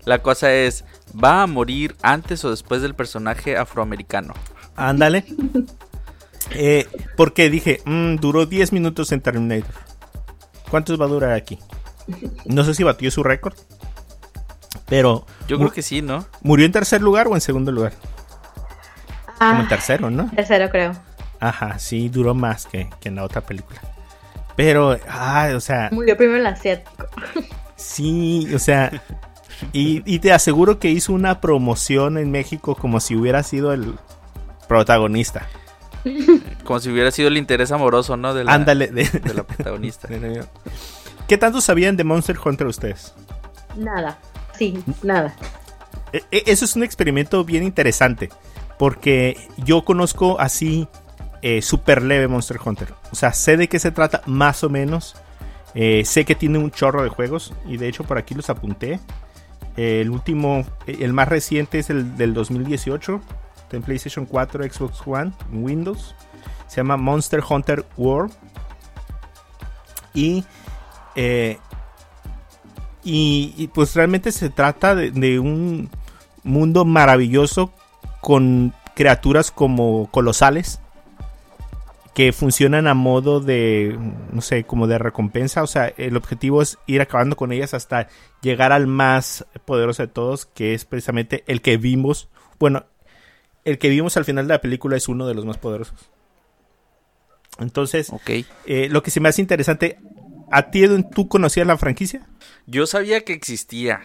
[SPEAKER 2] La cosa es: ¿va a morir antes o después del personaje afroamericano?
[SPEAKER 1] Ándale. Eh, porque dije, mm, duró 10 minutos en Terminator. ¿Cuántos va a durar aquí? No sé si batió su récord. Pero
[SPEAKER 2] Yo creo que sí, ¿no?
[SPEAKER 1] murió en tercer lugar o en segundo lugar. Como en
[SPEAKER 3] Ah,
[SPEAKER 1] tercero, ¿no?
[SPEAKER 3] tercero, creo.
[SPEAKER 1] Ajá, sí, duró más que, que en la otra película. Pero, ah, o sea,
[SPEAKER 3] Murió primero el asiático.
[SPEAKER 1] sí, o sea, y, y te aseguro que hizo una promoción en México como si hubiera sido el protagonista.
[SPEAKER 2] Como si hubiera sido el interés amoroso, ¿no? De la,
[SPEAKER 1] Ándale, de-
[SPEAKER 2] de la protagonista.
[SPEAKER 1] ¿Qué tanto sabían de Monster Hunter ustedes?
[SPEAKER 3] Nada. Sí, nada.
[SPEAKER 1] E- e- Eso es un experimento bien interesante. Porque yo conozco así eh, super leve Monster Hunter. O sea, sé de qué se trata más o menos. Eh, sé que tiene un chorro de juegos. Y de hecho por aquí los apunté. Eh, el último, eh, el más reciente es el del 2018. está En PlayStation 4, Xbox One, en Windows. Se llama Monster Hunter World. Y eh, y, y, pues realmente se trata de, de un mundo maravilloso con criaturas como colosales que funcionan a modo de, no sé, como de recompensa. O sea, el objetivo es ir acabando con ellas hasta llegar al más poderoso de todos, que es precisamente el que vimos. Bueno, el que vimos al final de la película es uno de los más poderosos. Entonces,
[SPEAKER 2] Ok.
[SPEAKER 1] eh, lo que se me hace interesante, ¿a ti, Edwin, tú conocías la franquicia?
[SPEAKER 2] Yo sabía que existía.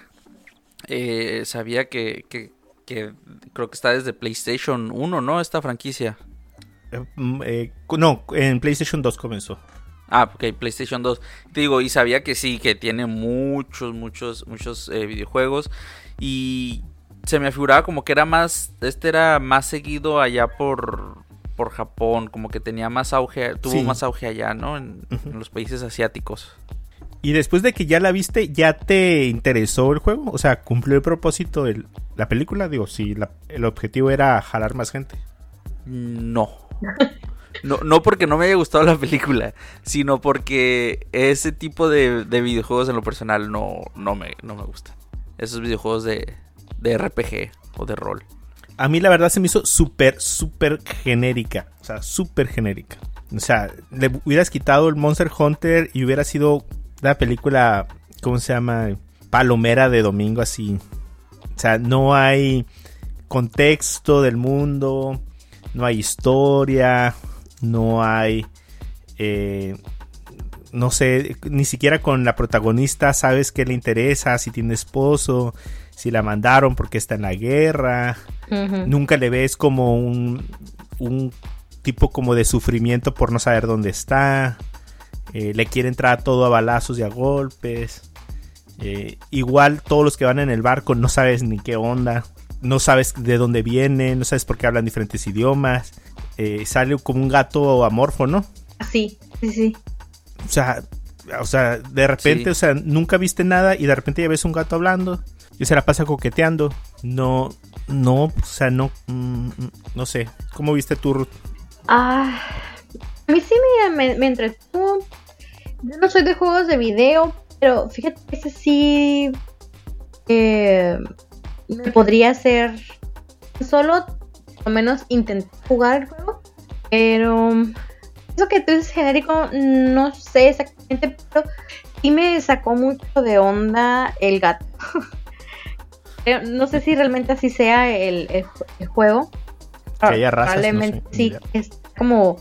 [SPEAKER 2] Eh, sabía que, que, que creo que está desde PlayStation 1, ¿no? Esta franquicia.
[SPEAKER 1] Eh, mm, eh, no, en PlayStation 2 comenzó.
[SPEAKER 2] Ah, ok, PlayStation 2. Te digo, y sabía que sí, que tiene muchos, muchos, muchos eh, videojuegos. Y se me figuraba como que era más, este era más seguido allá por, por Japón, como que tenía más auge, tuvo
[SPEAKER 1] Sí.
[SPEAKER 2] más auge allá, ¿no? En, en los países asiáticos.
[SPEAKER 1] Y después de que ya la viste, ¿ya te interesó el juego? O sea, ¿cumplió el propósito de la película? Digo, si la- el objetivo era jalar más gente.
[SPEAKER 2] No. No, no porque no me haya gustado la película, sino porque ese tipo de, de videojuegos en lo personal no, no, me, no me gustan. Esos videojuegos de, de RPG o de rol.
[SPEAKER 1] A mí la verdad se me hizo súper, súper genérica. O sea, súper genérica. O sea, le hubieras quitado el Monster Hunter y hubiera sido una película, ¿cómo se llama? Palomera de domingo así. O sea, no hay contexto del mundo, no hay historia, no hay... eh, no sé, ni siquiera con la protagonista sabes qué le interesa, si tiene esposo, si la mandaron porque está en la guerra. Nunca le ves como un, un tipo como de sufrimiento por no saber dónde está. Eh, le quiere entrar todo a balazos y a golpes. Eh, igual todos los que van en el barco no sabes ni qué onda. No sabes de dónde vienen, no sabes por qué hablan diferentes idiomas. Eh, sale como un gato amorfo, ¿no?
[SPEAKER 3] Sí, sí, sí.
[SPEAKER 1] O sea, o sea, de repente,
[SPEAKER 2] Sí.
[SPEAKER 1] o sea, nunca viste nada y de repente ya ves un gato hablando y se la pasa coqueteando. No, no, o sea, no, mm, mm, no sé. ¿Cómo viste tú, Ruth?
[SPEAKER 3] Ah, a mí sí me, me, me entretuvo. Yo no soy de juegos de video, pero fíjate que ese sí eh, me podría hacer solo, lo menos intentar jugar el juego, pero eso que tú dices genérico, no sé exactamente, pero sí me sacó mucho de onda el gato. Pero no sé si realmente así sea el, el, el juego.
[SPEAKER 1] Que haya razas, no
[SPEAKER 3] Probablemente
[SPEAKER 1] sé,
[SPEAKER 3] sí, es como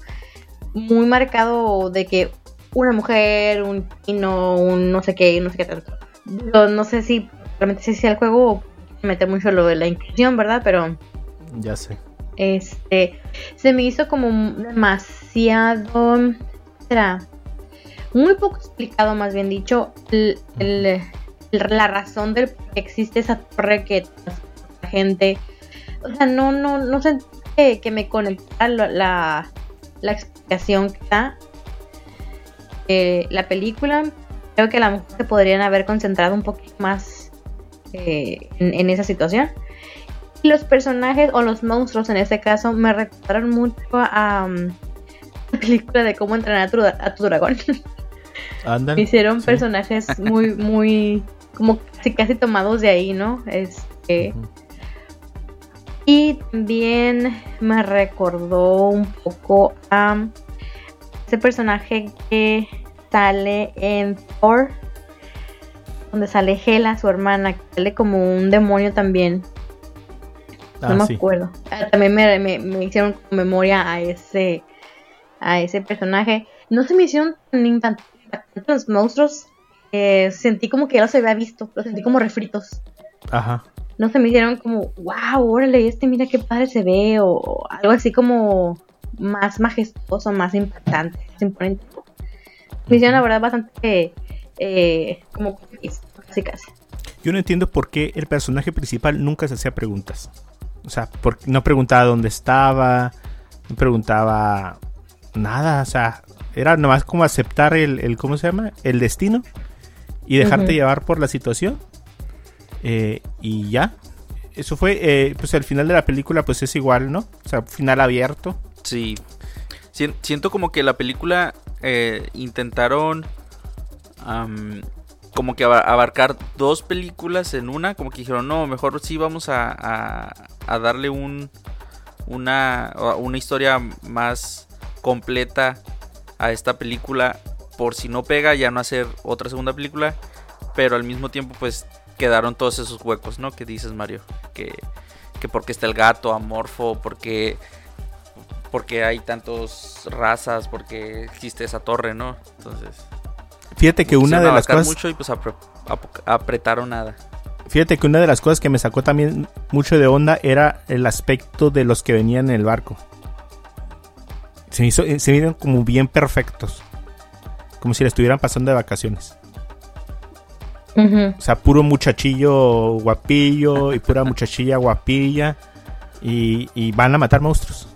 [SPEAKER 3] muy marcado de que una mujer, un chino, un no sé qué, no sé qué tanto. Yo no sé si realmente sí sea el juego o meter mucho lo de la inclusión, ¿verdad? Pero
[SPEAKER 1] Ya sé.
[SPEAKER 3] este se me hizo como demasiado ¿qué será muy poco explicado más bien dicho el- la razón del por qué existe esa torre que transporta gente o sea no no no sentí que, que me conectara la, la, la explicación que da eh, la película creo que a lo mejor se podrían haber concentrado un poquito más eh, en, en esa situación y los personajes o los monstruos en este caso me recordaron mucho a um, la película de cómo entrenar a tu, a tu dragón.
[SPEAKER 1] Andan.
[SPEAKER 3] Me hicieron
[SPEAKER 1] Sí.
[SPEAKER 3] personajes muy, muy, como casi, casi tomados de ahí, ¿no? Este, y también me recordó un poco a ese personaje que sale en Thor, donde sale Hela, su hermana, que sale como un demonio también. No
[SPEAKER 1] Ah,
[SPEAKER 3] me
[SPEAKER 1] sí.
[SPEAKER 3] acuerdo. También me, me- me hicieron memoria a ese a ese personaje. No se me hicieron tan impactantes los monstruos. Eh, sentí como que ya los había visto. Los sentí como refritos.
[SPEAKER 1] Ajá.
[SPEAKER 3] No se me hicieron como, wow, órale, este mira qué padre se ve. O, algo así como más majestuoso, más impactante, más imponente. Me hicieron la verdad bastante eh, como casi casi.
[SPEAKER 1] Yo no entiendo por qué el personaje principal nunca se hacía preguntas. O sea, no preguntaba dónde estaba, no preguntaba nada. O sea, era nomás como aceptar el, el ¿cómo se llama? El destino y dejarte llevar por la situación. Eh, y ya. Eso fue, eh, pues al final de la película pues es igual, ¿no? O sea, final abierto.
[SPEAKER 2] Sí. Sien- Siento como que la película eh, intentaron am, como que aba- abarcar dos películas en una. Como que dijeron, no, mejor sí vamos a, a- a darle un, una, una historia más completa a esta película. Por si no pega, ya no hacer otra segunda película. Pero al mismo tiempo, pues quedaron todos esos huecos, ¿no? Que dices, Mario. Que, que porque está el gato amorfo, porque porque hay tantas razas, porque existe esa torre, ¿no? Entonces,
[SPEAKER 1] Fíjate que una de las cosas...
[SPEAKER 2] mucho y pues apre- ap- apretaron nada.
[SPEAKER 1] Fíjate que una de las cosas que me sacó también mucho de onda era el aspecto de los que venían en el barco. Se hizo, eh, se vieron como bien perfectos. Como si le estuvieran pasando de vacaciones. O sea, puro muchachillo guapillo y pura muchachilla guapilla. Y, y van a matar monstruos.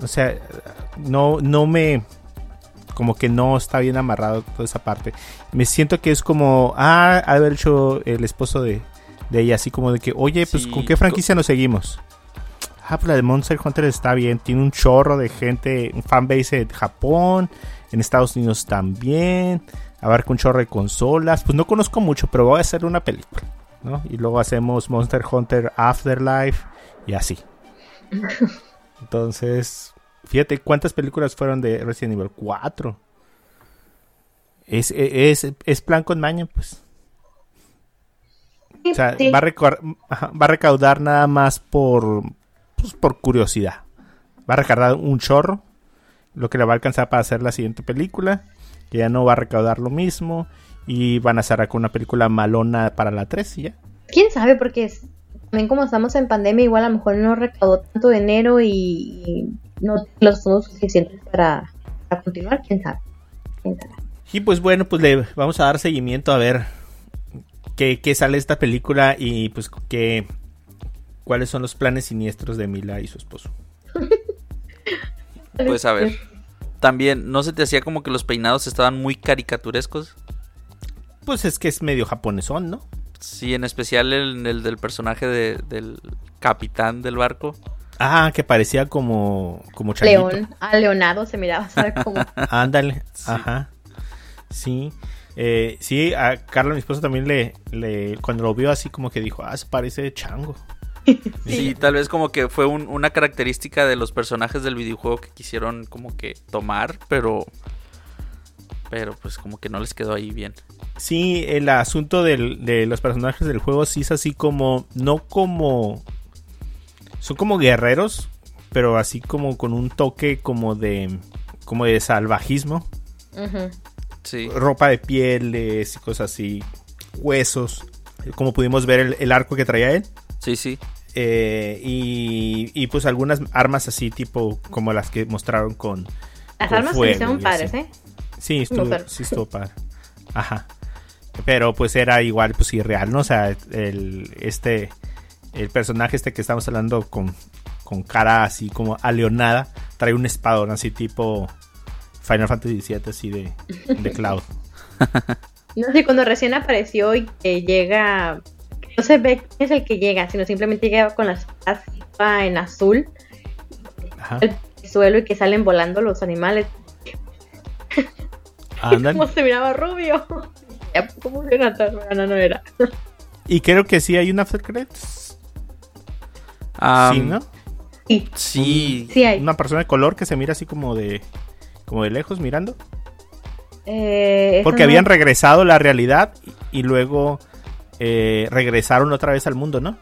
[SPEAKER 1] O sea, no, no me. Como que no está bien amarrado toda esa parte. Me siento que es como. Ah, haber hecho el esposo de, de ella, así como de que, oye, pues
[SPEAKER 2] Sí,
[SPEAKER 1] ¿con qué franquicia nos seguimos? Ah, pues la de Monster Hunter está bien. Tiene un chorro de gente, un fanbase en Japón, en Estados Unidos también. Abarca un chorro de consolas. Pues no conozco mucho, pero voy a hacer una película. ¿no? Y luego hacemos Monster Hunter Afterlife y así. Entonces, fíjate cuántas películas fueron de Resident Evil 4. Es, es, es plan con maña, pues. O sea,
[SPEAKER 3] sí.
[SPEAKER 1] va, a recor- ajá, va a recaudar nada más por, pues, por curiosidad. Va a recaudar un chorro, lo que le va a alcanzar para hacer la siguiente película, que ya no va a recaudar lo mismo, y van a sacar una película malona para la 3 y ya.
[SPEAKER 3] ¿Quién sabe? Porque es- también como estamos en pandemia, igual a lo mejor no recaudó tanto dinero y, y no tiene los fondos suficientes para, para continuar. ¿Quién sabe? ¿Quién sabe?
[SPEAKER 1] Y pues bueno, pues le vamos a dar seguimiento a ver qué, qué sale esta película y pues qué, cuáles son los planes siniestros de Mila y su esposo.
[SPEAKER 2] Pues a ver. También, ¿no se te hacía como que los peinados estaban muy caricaturescos?
[SPEAKER 1] Pues es que es medio japonesón, ¿no?
[SPEAKER 2] Sí, en especial el, el del personaje de- del capitán del barco.
[SPEAKER 1] Ah, que parecía como, como changuito.
[SPEAKER 3] León, a Leonardo se miraba, ¿sabes? Como,
[SPEAKER 1] Ándale,
[SPEAKER 2] Sí.
[SPEAKER 1] ajá. Sí. Eh, sí, a Carla, mi esposo, también le, le. Cuando lo vio así, como que dijo, ah, se parece chango.
[SPEAKER 2] Sí, tal vez como que fue un- una característica de los personajes del videojuego que quisieron como que tomar, pero... Pero pues como que no les quedó ahí bien.
[SPEAKER 1] Sí, el asunto del- de los personajes del juego sí es así como. No como. Son como guerreros, pero así como con un toque como de. Como de salvajismo.
[SPEAKER 2] Sí.
[SPEAKER 1] Ropa de pieles y cosas así. Huesos. Como pudimos ver el- el arco que traía él.
[SPEAKER 2] Sí, sí.
[SPEAKER 1] Eh, y, y pues algunas armas así, tipo como las que mostraron con.
[SPEAKER 3] Las
[SPEAKER 1] con
[SPEAKER 3] armas
[SPEAKER 1] fuego
[SPEAKER 3] hicieron
[SPEAKER 1] y
[SPEAKER 3] padres,
[SPEAKER 1] así.
[SPEAKER 3] ¿eh?
[SPEAKER 1] Sí, estuvo, sí estuvo padre. Ajá. Pero pues era igual, pues irreal, ¿no? O sea, el, este, el personaje este que estamos hablando con, con cara así como aleonada, trae un espadón así tipo Final Fantasy VII, así de, de Cloud.
[SPEAKER 3] No sé, cuando recién apareció y que llega, no se ve quién es el que llega, sino simplemente llega con las espadas en azul,
[SPEAKER 1] Ajá.
[SPEAKER 3] el suelo y que salen volando los animales.
[SPEAKER 1] Ándale.
[SPEAKER 3] ¿Cómo se miraba rubio? ¿Cómo se? No, no era.
[SPEAKER 1] Y creo que sí hay un After Credits. Sí, ¿no?
[SPEAKER 3] Sí,
[SPEAKER 2] Sí.
[SPEAKER 3] sí hay.
[SPEAKER 1] Una persona de color que se mira así como de, como de lejos mirando.
[SPEAKER 3] Eh,
[SPEAKER 1] Porque
[SPEAKER 3] no-
[SPEAKER 1] habían regresado a la realidad y, y luego eh, regresaron otra vez al mundo, ¿no?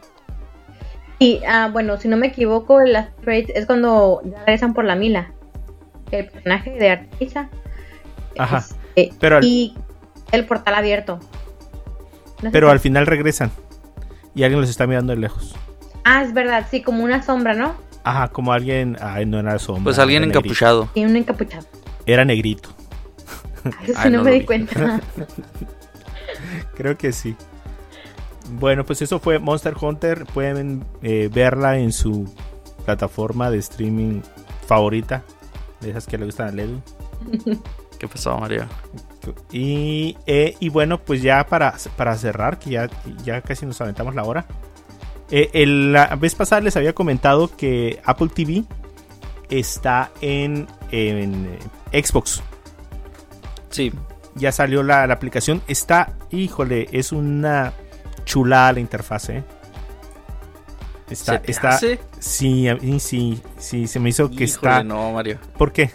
[SPEAKER 3] Sí, ah, bueno, si no me equivoco, el last credit es cuando regresan por la Mila. El personaje de Artisa.
[SPEAKER 1] Ajá.
[SPEAKER 3] Este,
[SPEAKER 1] Pero al-
[SPEAKER 3] Y el portal abierto. No sé
[SPEAKER 1] Pero
[SPEAKER 3] si-
[SPEAKER 1] al final regresan. Y alguien los está mirando de lejos.
[SPEAKER 3] Ah, es verdad, sí, como una sombra, ¿no?
[SPEAKER 1] Ajá, como alguien. Ay, no era sombra.
[SPEAKER 2] Pues alguien encapuchado.
[SPEAKER 3] Y un encapuchado.
[SPEAKER 1] Era negrito.
[SPEAKER 3] Ay, Eso sí
[SPEAKER 2] Ay,
[SPEAKER 3] no,
[SPEAKER 2] no
[SPEAKER 3] me di
[SPEAKER 2] vi.
[SPEAKER 3] cuenta.
[SPEAKER 1] Creo que sí. Bueno, pues eso fue Monster Hunter. Pueden eh, verla en su plataforma de streaming favorita. De esas que le gustan a Ledu.
[SPEAKER 2] ¿Qué pasó, Mario?
[SPEAKER 1] Y, eh, y bueno, pues ya para, para cerrar, que ya, ya casi nos aventamos la hora. Eh, el- la vez pasada les había comentado que Apple TV está en, en, eh, Xbox.
[SPEAKER 2] Sí.
[SPEAKER 1] Ya salió la, la aplicación. Está, híjole, es una chulada la interfaz, ¿eh? Está,
[SPEAKER 2] ¿Se te
[SPEAKER 1] está,
[SPEAKER 2] hace?
[SPEAKER 1] sí, a mí sí, sí, se me hizo que está.
[SPEAKER 2] no, Mario.
[SPEAKER 1] ¿Por qué?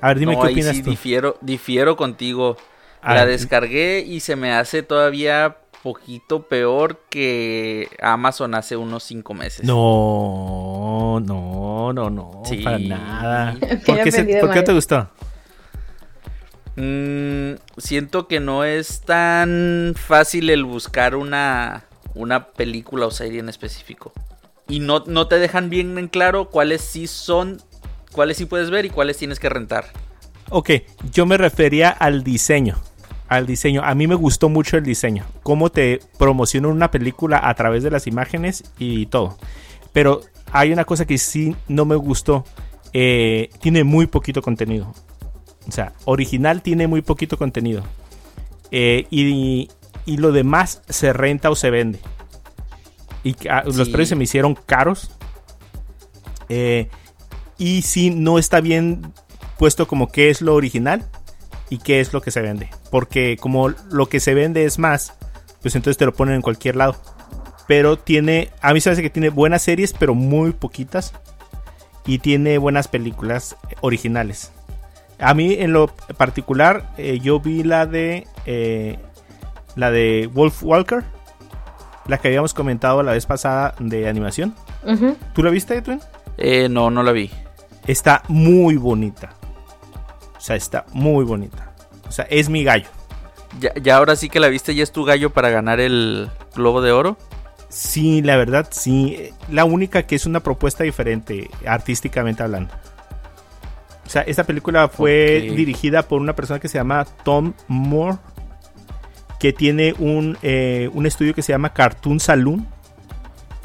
[SPEAKER 1] A ver, dime
[SPEAKER 2] no,
[SPEAKER 1] qué
[SPEAKER 2] ahí
[SPEAKER 1] opinas
[SPEAKER 2] sí
[SPEAKER 1] tú.
[SPEAKER 2] difiero, difiero contigo.
[SPEAKER 1] Ah,
[SPEAKER 2] la descargué y se me hace todavía poquito peor que Amazon hace unos cinco meses.
[SPEAKER 1] No, no, no, no,
[SPEAKER 2] Sí.
[SPEAKER 1] para nada. ¿Por qué, se- por qué te gustó?
[SPEAKER 2] Mm, siento que no es tan fácil el buscar una, una película o serie en específico. Y no, no te dejan bien en claro cuáles sí son, cuáles sí puedes ver y cuáles tienes que rentar.
[SPEAKER 1] Ok, yo me refería al diseño. Al diseño. A mí me gustó mucho el diseño. Cómo te promociona una película a través de las imágenes y todo. Pero hay una cosa que sí no me gustó. eh, tiene muy poquito contenido. O sea, original tiene muy poquito contenido. Eh, y, y lo demás se renta o se vende. Y los precios se me hicieron caros. Eh, y si no está bien puesto como qué es lo original y qué es lo que se vende. Porque como lo que se vende es más, pues entonces te lo ponen en cualquier lado. Pero tiene, a mí se me hace que tiene buenas series, pero muy poquitas. Y tiene buenas películas originales. A mí en lo particular, eh, yo vi la de eh, la de Wolf Walker, la que habíamos comentado la vez pasada de animación. ¿Tú la viste, Edwin?
[SPEAKER 2] Eh, no, no la vi.
[SPEAKER 1] Está muy bonita. O sea, está muy bonita. O sea, es mi gallo.
[SPEAKER 2] Ya, ya ahora sí que la viste, ya es tu gallo para ganar el Globo de Oro.
[SPEAKER 1] Sí, la verdad, sí. La única que es una propuesta diferente, artísticamente hablando. O sea, esta película fue dirigida por una persona que se llama Tom Moore, que tiene un, eh, un estudio que se llama Cartoon Saloon.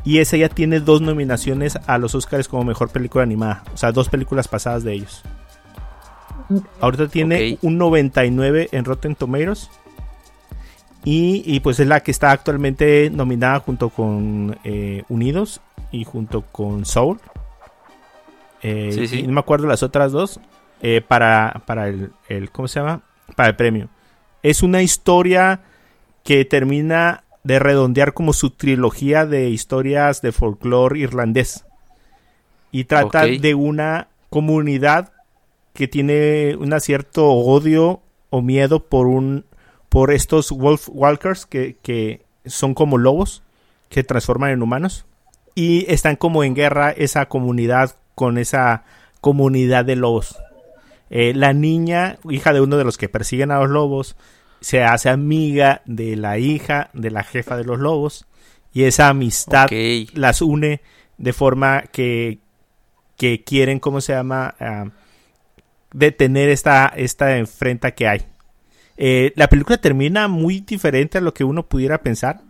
[SPEAKER 1] Y esa ya tiene dos nominaciones a los Oscars como mejor película animada. O sea, dos películas pasadas de ellos. Ahorita tiene un 99 en Rotten Tomatoes. Y, y, pues es la que está actualmente nominada junto con eh, Unidos y junto con Soul. Eh,
[SPEAKER 2] Sí, sí.
[SPEAKER 1] Y no me acuerdo las otras dos. eh, para, para el, el- ¿Cómo se llama? Para el premio. Es una historia que termina de redondear como su trilogía de historias de folclore irlandés. Y trata de una comunidad que tiene un cierto odio o miedo por un por estos wolf walkers que, que son como lobos que transforman en humanos y están como en guerra esa comunidad con esa comunidad de lobos. Eh, la niña, hija de uno de los que persiguen a los lobos, se hace amiga de la hija de la jefa de los lobos y esa amistad las une de forma que, que quieren, ¿cómo se llama? Ah, detener esta, esta enfrenta que hay. Eh, la película termina muy diferente a lo que uno pudiera pensar.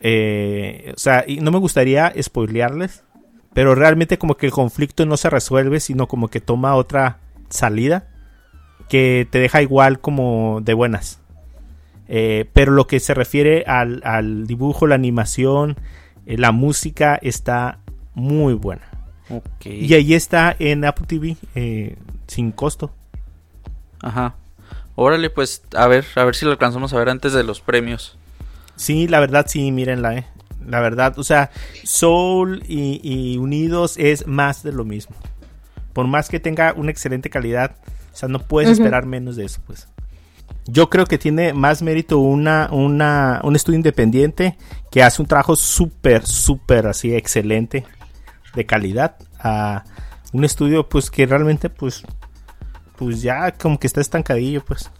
[SPEAKER 1] Eh, o sea, y no me gustaría spoilearles, pero realmente como que el conflicto no se resuelve, sino como que toma otra salida que te deja igual como de buenas. Eh, pero lo que se refiere al, al dibujo, la animación, eh, la música está muy buena. Y ahí está en Apple TV eh, sin costo.
[SPEAKER 2] Ajá. Órale, pues a ver, a ver si lo alcanzamos a ver antes de los premios.
[SPEAKER 1] Sí, la verdad, sí, mírenla, eh. La verdad, o sea, Soul y, y Unidos es más de lo mismo. Por más que tenga una excelente calidad, o sea, no puedes esperar menos de eso, pues. Yo creo que tiene más mérito una, una, un estudio independiente que hace un trabajo súper, súper así excelente de calidad a un estudio pues que realmente pues pues ya como que está estancadillo pues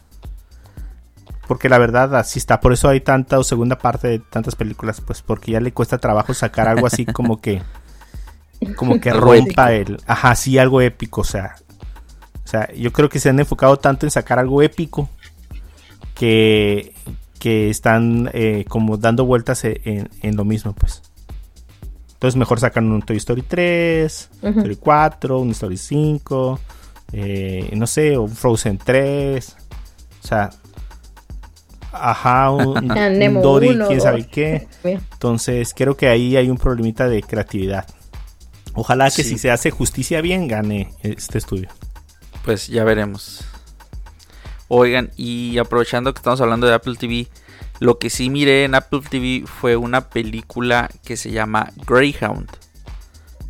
[SPEAKER 1] porque la verdad así está por eso hay tanta o segunda parte de tantas películas pues porque ya le cuesta trabajo sacar algo así como que como que rompa el ajá sí algo épico o sea o sea yo creo que se han enfocado tanto en sacar algo épico que que están eh, como dando vueltas e- en, en lo mismo pues entonces mejor sacan un Toy Story 3
[SPEAKER 3] Ujú.
[SPEAKER 1] Story 4, un Story 5, eh, no sé, o un Frozen 3. O sea, ajá, un,
[SPEAKER 3] Ah,
[SPEAKER 1] un Dory, quién sabe qué. Entonces, creo que ahí hay un problemita de creatividad. Ojalá que
[SPEAKER 2] Sí.
[SPEAKER 1] si se hace justicia bien, gane este estudio.
[SPEAKER 2] Pues ya veremos. Oigan, y aprovechando que estamos hablando de Apple TV, lo que sí miré en Apple TV fue una película que se llama Greyhound.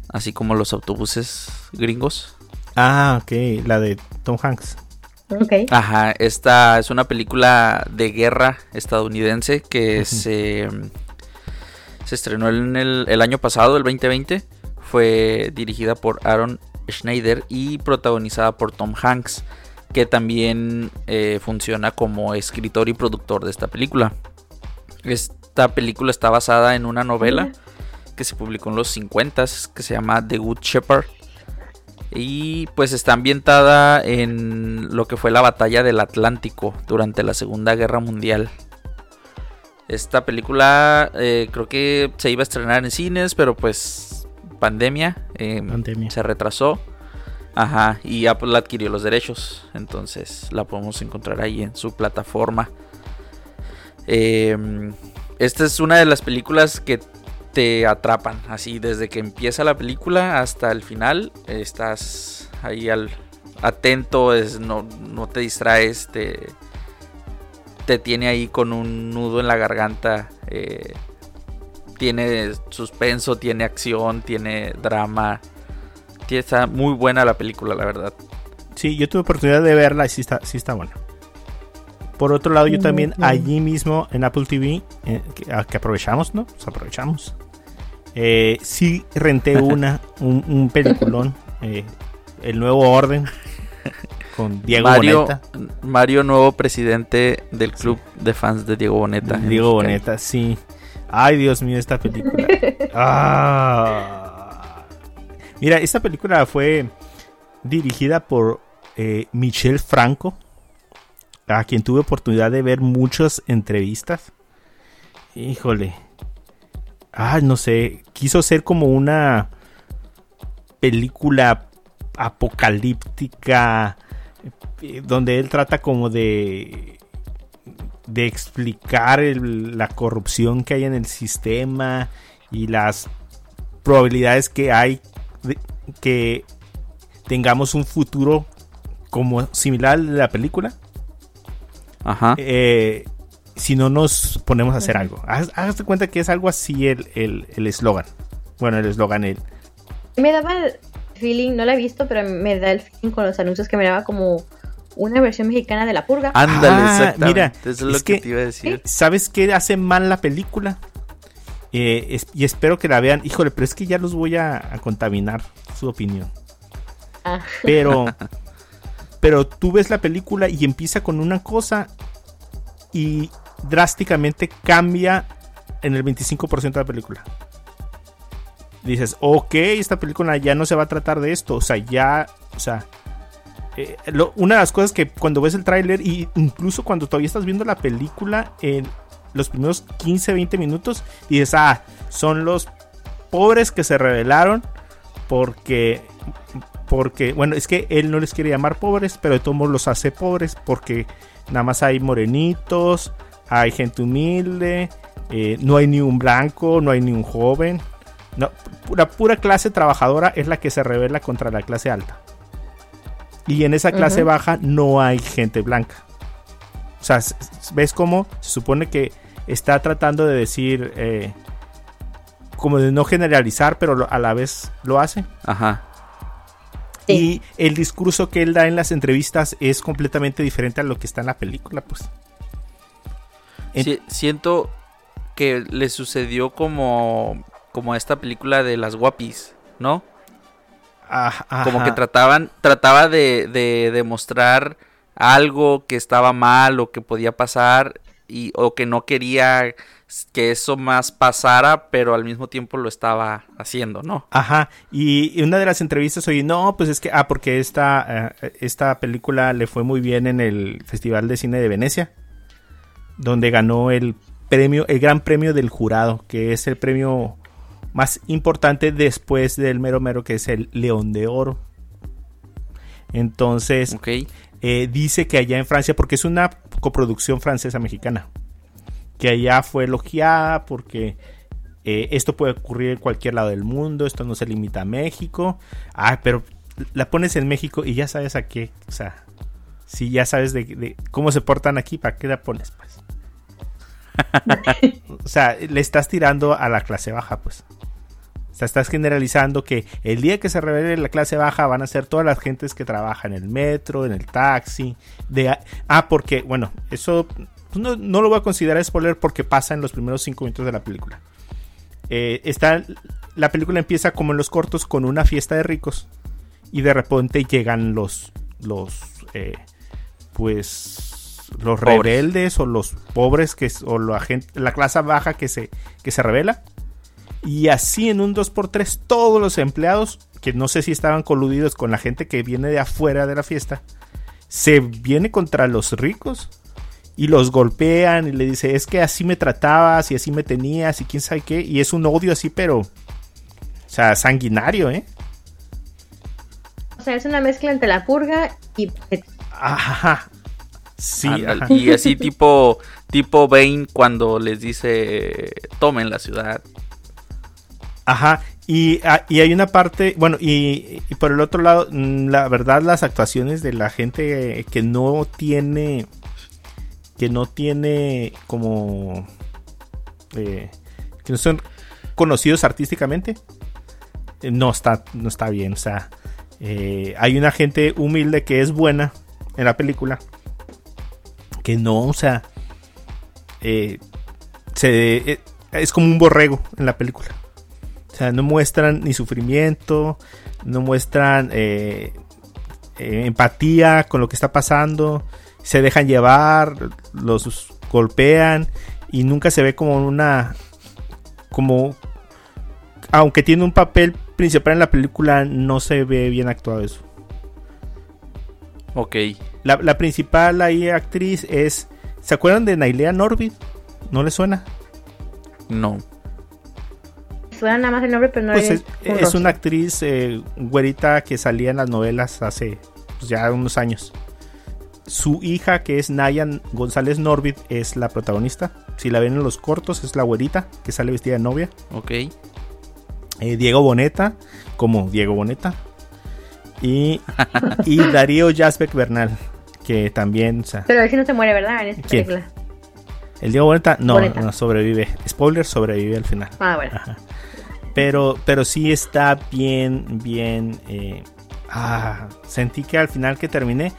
[SPEAKER 2] Así como los autobuses gringos.
[SPEAKER 1] Ah, ok, la de Tom Hanks.
[SPEAKER 2] Ajá, esta es una película de guerra estadounidense que se, se estrenó en el, el año pasado, el 2020. Fue dirigida por Aaron Schneider y protagonizada por Tom Hanks, que también eh, funciona como escritor y productor de esta película. Esta película está basada en una novela que se publicó en los 50 que se llama The Good Shepherd. Y pues está ambientada en lo que fue la batalla del Atlántico durante la Segunda Guerra Mundial. Esta película eh, creo que se iba a estrenar en cines, pero pues pandemia, eh,
[SPEAKER 1] Pandemia.
[SPEAKER 2] se retrasó. Ajá, y Apple adquirió los derechos. Entonces la podemos encontrar ahí en su plataforma. Em, esta es una de las películas que te atrapan. Así, desde que empieza la película hasta el final, estás ahí al atento, es, no, no te distraes, te, te tiene ahí con un nudo en la garganta. Eh, tiene suspenso, tiene acción, tiene drama. Está muy buena la película, la verdad.
[SPEAKER 1] Sí, yo tuve oportunidad de verla y sí está, sí está buena. Por otro lado, yo también allí mismo en Apple TV, eh, que, que, aprovechamos, ¿no? Nos aprovechamos. Eh, sí renté una, un, un peliculón, eh, El Nuevo Orden, con Diego
[SPEAKER 2] Mario,
[SPEAKER 1] Boneta.
[SPEAKER 2] Mario, nuevo presidente del club sí. de fans de Diego Boneta.
[SPEAKER 1] Diego Boneta, sí. Ay, Dios mío, esta película. ah. Mira, esta película fue dirigida por eh, Michel Franco, a quien tuve oportunidad de ver muchas entrevistas. Híjole. Ah, no sé. Quiso ser como una película apocalíptica eh, donde él trata como de de explicar la corrupción que hay en el sistema y las probabilidades que hay de que tengamos un futuro como similar de la película.
[SPEAKER 2] Ajá.
[SPEAKER 1] Eh, si no nos ponemos a hacer algo. Hágase cuenta que es algo así el eslogan. El, el bueno, el eslogan, el.
[SPEAKER 3] Me daba el feeling, no la he visto, pero me da el feeling con los anuncios que me daba como una versión mexicana de La Purga.
[SPEAKER 2] Ándale,
[SPEAKER 1] Ah,
[SPEAKER 2] exactamente.
[SPEAKER 1] mira,
[SPEAKER 2] Eso es lo
[SPEAKER 1] es
[SPEAKER 2] que,
[SPEAKER 1] que-
[SPEAKER 2] te iba a decir.
[SPEAKER 1] ¿Sabes qué hace mal la película? Eh, es- y espero que la vean. Híjole, pero es que ya los voy a, a contaminar su opinión.
[SPEAKER 3] Ah.
[SPEAKER 1] Pero, pero tú ves la película y empieza con una cosa y drásticamente cambia en el 25% de la película. Dices, ok, esta película ya no se va a tratar de esto. O sea, ya, o sea, eh, una de las cosas que cuando ves el tráiler y incluso cuando todavía estás viendo la película en los primeros 15, 20 minutos, dices, ah, son los pobres que se rebelaron porque porque, bueno, es que él no les quiere llamar pobres, pero de todos modos los hace pobres porque nada más hay morenitos, hay gente humilde, eh, no hay ni un blanco, no hay ni un joven. No, la pura clase trabajadora es la que se revela contra la clase alta. Y en esa clase baja no hay gente blanca. O sea, ¿ves cómo se supone que está tratando de decir, eh, como de no generalizar, pero a la vez lo hace?
[SPEAKER 2] Ajá.
[SPEAKER 3] Sí.
[SPEAKER 1] Y el discurso que él da en las entrevistas es completamente diferente a lo que está en la película, pues. En-
[SPEAKER 2] Sí, siento que le sucedió como, como a esta película de las guapis, ¿no?
[SPEAKER 1] Ah,
[SPEAKER 2] Como
[SPEAKER 1] ajá.
[SPEAKER 2] que trataban, trataba de, de demostrar algo que estaba mal o que podía pasar y, o que no quería que eso más pasara, pero al mismo tiempo lo estaba haciendo, ¿no?
[SPEAKER 1] Ajá, y, y una de las entrevistas oye, no, pues es que, ah, porque esta, eh, esta película le fue muy bien en el Festival de Cine de Venecia, donde ganó el premio, el gran premio del jurado, que es el premio más importante después del mero mero, que es el León de Oro. Entonces,
[SPEAKER 2] Ok.
[SPEAKER 1] Eh, dice que allá en Francia, porque es una coproducción francesa-mexicana, que allá fue elogiada porque eh, esto puede ocurrir en cualquier lado del mundo, esto no se limita a México. Ah, pero la pones en México y ya sabes a qué, o sea, si ya sabes de, de cómo se portan aquí, ¿para qué la pones? Pues? o sea, le estás tirando a la clase baja, pues. Sea, estás generalizando que el día que se revele la clase baja van a ser todas las gentes que trabajan en el metro, en el taxi. De, ah, porque, bueno, eso pues, no, no lo voy a considerar spoiler porque pasa en los primeros cinco minutos de la película. Eh, está, la película empieza como en los cortos con una fiesta de ricos y de repente llegan los, los, eh, pues, los
[SPEAKER 2] Pobres.
[SPEAKER 1] rebeldes o los pobres que o la gente, la clase baja que se, que se revela. Y así en un 2x3 todos los empleados, que no sé si estaban coludidos con la gente que viene de afuera de la fiesta, se viene contra los ricos y los golpean y le dice, es que así me tratabas y así me tenías y quién sabe qué. Y es un odio así, pero... O sea, sanguinario, ¿eh?
[SPEAKER 3] O sea, es una mezcla entre la purga y
[SPEAKER 1] Ajá. Sí, ajá.
[SPEAKER 2] Y así tipo, tipo Bane cuando les dice tomen la ciudad.
[SPEAKER 1] Ajá. Y, ah, y hay una parte, bueno, y, y por el otro lado, mm, la verdad, las actuaciones de la gente que no tiene, que no tiene como, eh, que no son conocidos artísticamente, eh, no está, no está bien. O sea, eh, hay una gente humilde que es buena en la película, que no, o sea, se, es como un borrego en la película. O sea, no muestran ni sufrimiento, no muestran eh, eh, empatía con lo que está pasando, se dejan llevar, los golpean y nunca se ve como una, como, aunque tiene un papel principal en la película, no se ve bien actuado eso.
[SPEAKER 2] Ok.
[SPEAKER 1] La, la principal ahí actriz es, ¿se acuerdan de Nailea Norvid? ¿No le suena?
[SPEAKER 2] No.
[SPEAKER 3] Suena nada más el nombre, pero no
[SPEAKER 1] Pues
[SPEAKER 3] es,
[SPEAKER 1] es, es una actriz eh, güerita que salía en las novelas hace pues, ya unos años. Su hija, que es Nayan González Norvid, es la protagonista. Si la ven en los cortos, es la güerita que sale vestida de novia.
[SPEAKER 2] Ok.
[SPEAKER 1] Eh, Diego Boneta, como Diego Boneta. Y, y Darío Jasbeck Bernal, que también, o sea,
[SPEAKER 3] Pero él sí no se muere, ¿verdad? En esta
[SPEAKER 1] ¿Quién?
[SPEAKER 3] película.
[SPEAKER 1] el Diego Boneta no,
[SPEAKER 3] Boneta.
[SPEAKER 1] no sobrevive. Spoiler, sobrevive al final.
[SPEAKER 3] Ah, bueno.
[SPEAKER 1] Ajá. Pero, pero sí está bien, bien. eh, ah, sentí que al final que terminé,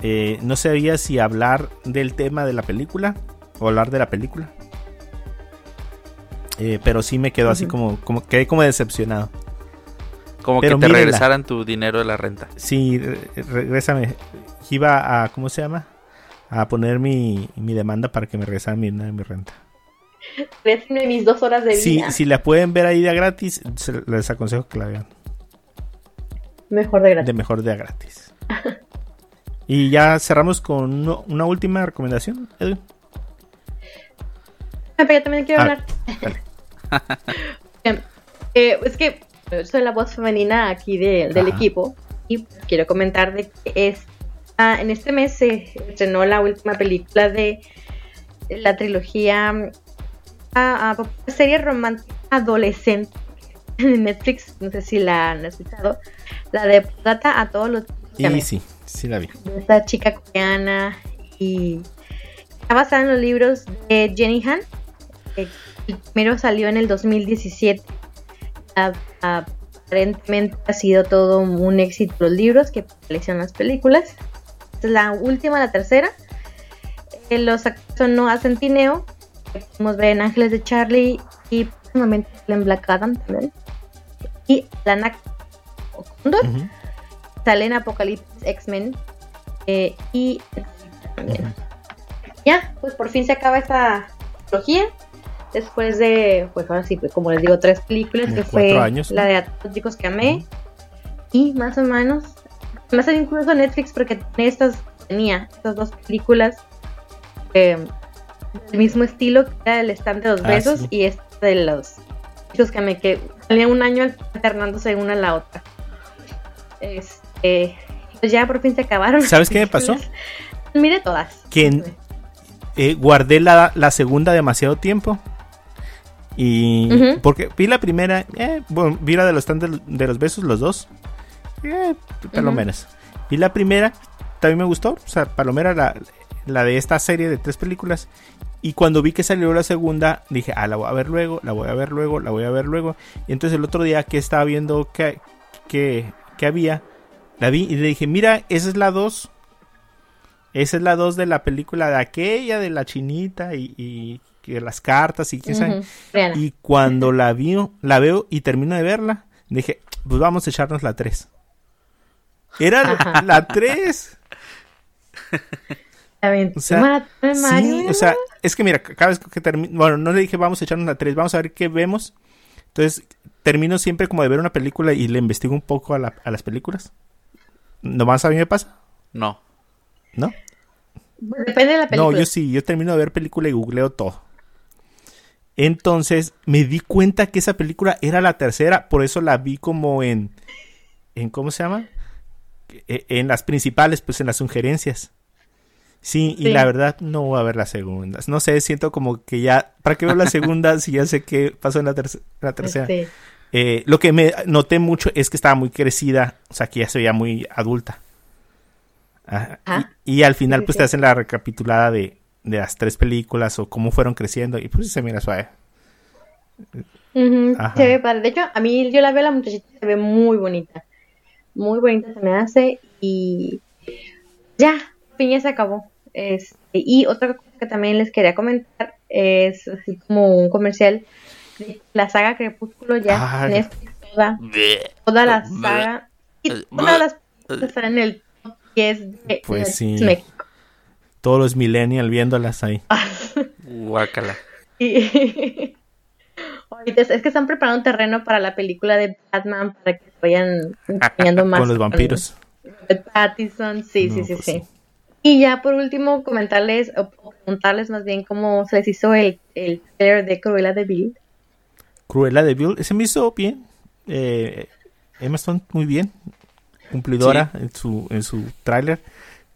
[SPEAKER 1] eh, no sabía si hablar del tema de la película o hablar de la película. Eh, pero sí me quedó así como, como, quedé como decepcionado.
[SPEAKER 2] Como
[SPEAKER 1] Pero
[SPEAKER 2] que te
[SPEAKER 1] mírenla.
[SPEAKER 2] regresaran tu dinero de la renta.
[SPEAKER 1] Sí, re- regrésame. Iba a, ¿cómo se llama? A poner mi, mi demanda para que me regresaran mi, mi renta.
[SPEAKER 3] Déjenme mis dos horas de vida.
[SPEAKER 1] si la pueden ver ahí de gratis, se- les aconsejo que la vean.
[SPEAKER 3] Mejor de gratis.
[SPEAKER 1] de mejor de a gratis. y ya cerramos con uno- una última recomendación, Edwin.
[SPEAKER 3] Ah, pero yo también quiero
[SPEAKER 1] Ah,
[SPEAKER 3] hablar.
[SPEAKER 1] dale.
[SPEAKER 3] Eh, eh, es que yo soy la voz femenina aquí de- del
[SPEAKER 1] Ajá.
[SPEAKER 3] equipo y quiero comentar de que es, ah, en este mes se estrenó la última película de la trilogía ah, ah, serie romántica adolescente en Netflix, no sé si la han escuchado, la de Plata a todos los
[SPEAKER 1] Y sí, sí la vi.
[SPEAKER 3] esta chica coreana y está basada en los libros de Jenny Han. El primero salió en el 2017. A- Aparentemente ha sido todo un éxito los libros que aparecieron en las películas. Esta es la última, la tercera. Eh, los actores son Noah Centineo, podemos ver en Ángeles de Charlie y próximamente en Black Adam también. Y Lana Condor
[SPEAKER 1] Ujú.
[SPEAKER 3] sale en Apocalipsis X-Men eh, y también. Ya, pues por fin se acaba esta trilogía. Después de, pues ahora sí, pues, como les digo, tres películas,
[SPEAKER 1] Como
[SPEAKER 3] que fue
[SPEAKER 1] años,
[SPEAKER 3] la de A todos los chicos que amé. Y más o menos, más incluso Netflix porque tenía estas, tenía estas dos películas eh, del mismo estilo, que era el stand de los
[SPEAKER 1] Ah,
[SPEAKER 3] besos
[SPEAKER 1] sí.
[SPEAKER 3] y esta de los chicos que amé, que salían un año alternándose una a la otra. Este, pues ya por fin se acabaron.
[SPEAKER 1] ¿Sabes qué me pasó?
[SPEAKER 3] Mire todas.
[SPEAKER 1] Que eh, guardé la, la segunda demasiado tiempo. Y porque vi la primera, eh, bueno, vi la de los stand de, los besos, los dos. Eh, palomeras. Vi la primera, también me gustó. O sea, palomera la, la de esta serie de tres películas. Y cuando vi que salió la segunda, dije, ah, la voy a ver luego, la voy a ver luego, la voy a ver luego. Y entonces el otro día que estaba viendo que, que, que había, la vi y le dije, mira, esa es la 2. Esa es la 2 de la película de aquella, de la chinita y, y las cartas y.
[SPEAKER 3] Ujú, Rihanna.
[SPEAKER 1] Y cuando la vio, la veo y termino de verla, dije, pues vamos a echarnos la 3. Era la 3. O sea, Sí, o sea, es que mira, cada vez que termino, bueno, no le dije vamos a echarnos la 3, vamos a ver qué vemos. Entonces, termino siempre como de ver una película y le investigo un poco a, la- a las películas. Nomás a mí me pasa,
[SPEAKER 2] No.
[SPEAKER 1] ¿no?
[SPEAKER 3] Depende de la película.
[SPEAKER 1] No, yo sí, yo termino de ver película y googleo todo. Entonces me di cuenta que esa película era la tercera, por eso la vi como en en ¿cómo se llama? E- En las principales, pues en las sugerencias. Sí, y
[SPEAKER 3] Sí.
[SPEAKER 1] la verdad no voy a ver las segundas. No sé, siento como que ya, ¿para qué ver las segundas si ya sé qué pasó en la, terce- la tercera?
[SPEAKER 3] Este,
[SPEAKER 1] Eh, lo que me noté mucho es que estaba muy crecida, o sea, que ya se veía muy adulta. Ajá.
[SPEAKER 3] Ah.
[SPEAKER 1] Y, y al final,
[SPEAKER 3] Sí,
[SPEAKER 1] pues
[SPEAKER 3] sí.
[SPEAKER 1] te hacen la recapitulada de, de las tres películas o cómo fueron creciendo, y pues se mira suave.
[SPEAKER 3] se ve padre. De hecho, a mí yo la veo la muchachita, se ve muy bonita. Muy bonita se me hace. Y ya, fin ya se acabó. Este, y otra cosa que también les quería comentar es así como un comercial de la saga Crepúsculo ya
[SPEAKER 1] Ah.
[SPEAKER 3] Netflix, toda, toda la saga y todas las películas están en el top 10 de
[SPEAKER 1] Pues sí.
[SPEAKER 3] México.
[SPEAKER 1] Todos los millennials viéndolas ahí.
[SPEAKER 2] Guácala.
[SPEAKER 3] Y ahorita es, que están preparando terreno para la película de Batman para que vayan enseñando más
[SPEAKER 1] Con los vampiros.
[SPEAKER 3] Pattinson, sí,
[SPEAKER 1] No,
[SPEAKER 3] sí, sí,
[SPEAKER 1] pues
[SPEAKER 3] sí. Y ya por último comentarles o preguntarles más bien cómo se les hizo el, el trailer de Cruella de Vil.
[SPEAKER 1] Cruella de Vil, se me hizo bien. Eh, Emma Stone muy bien. Cumplidora en su, en su tráiler.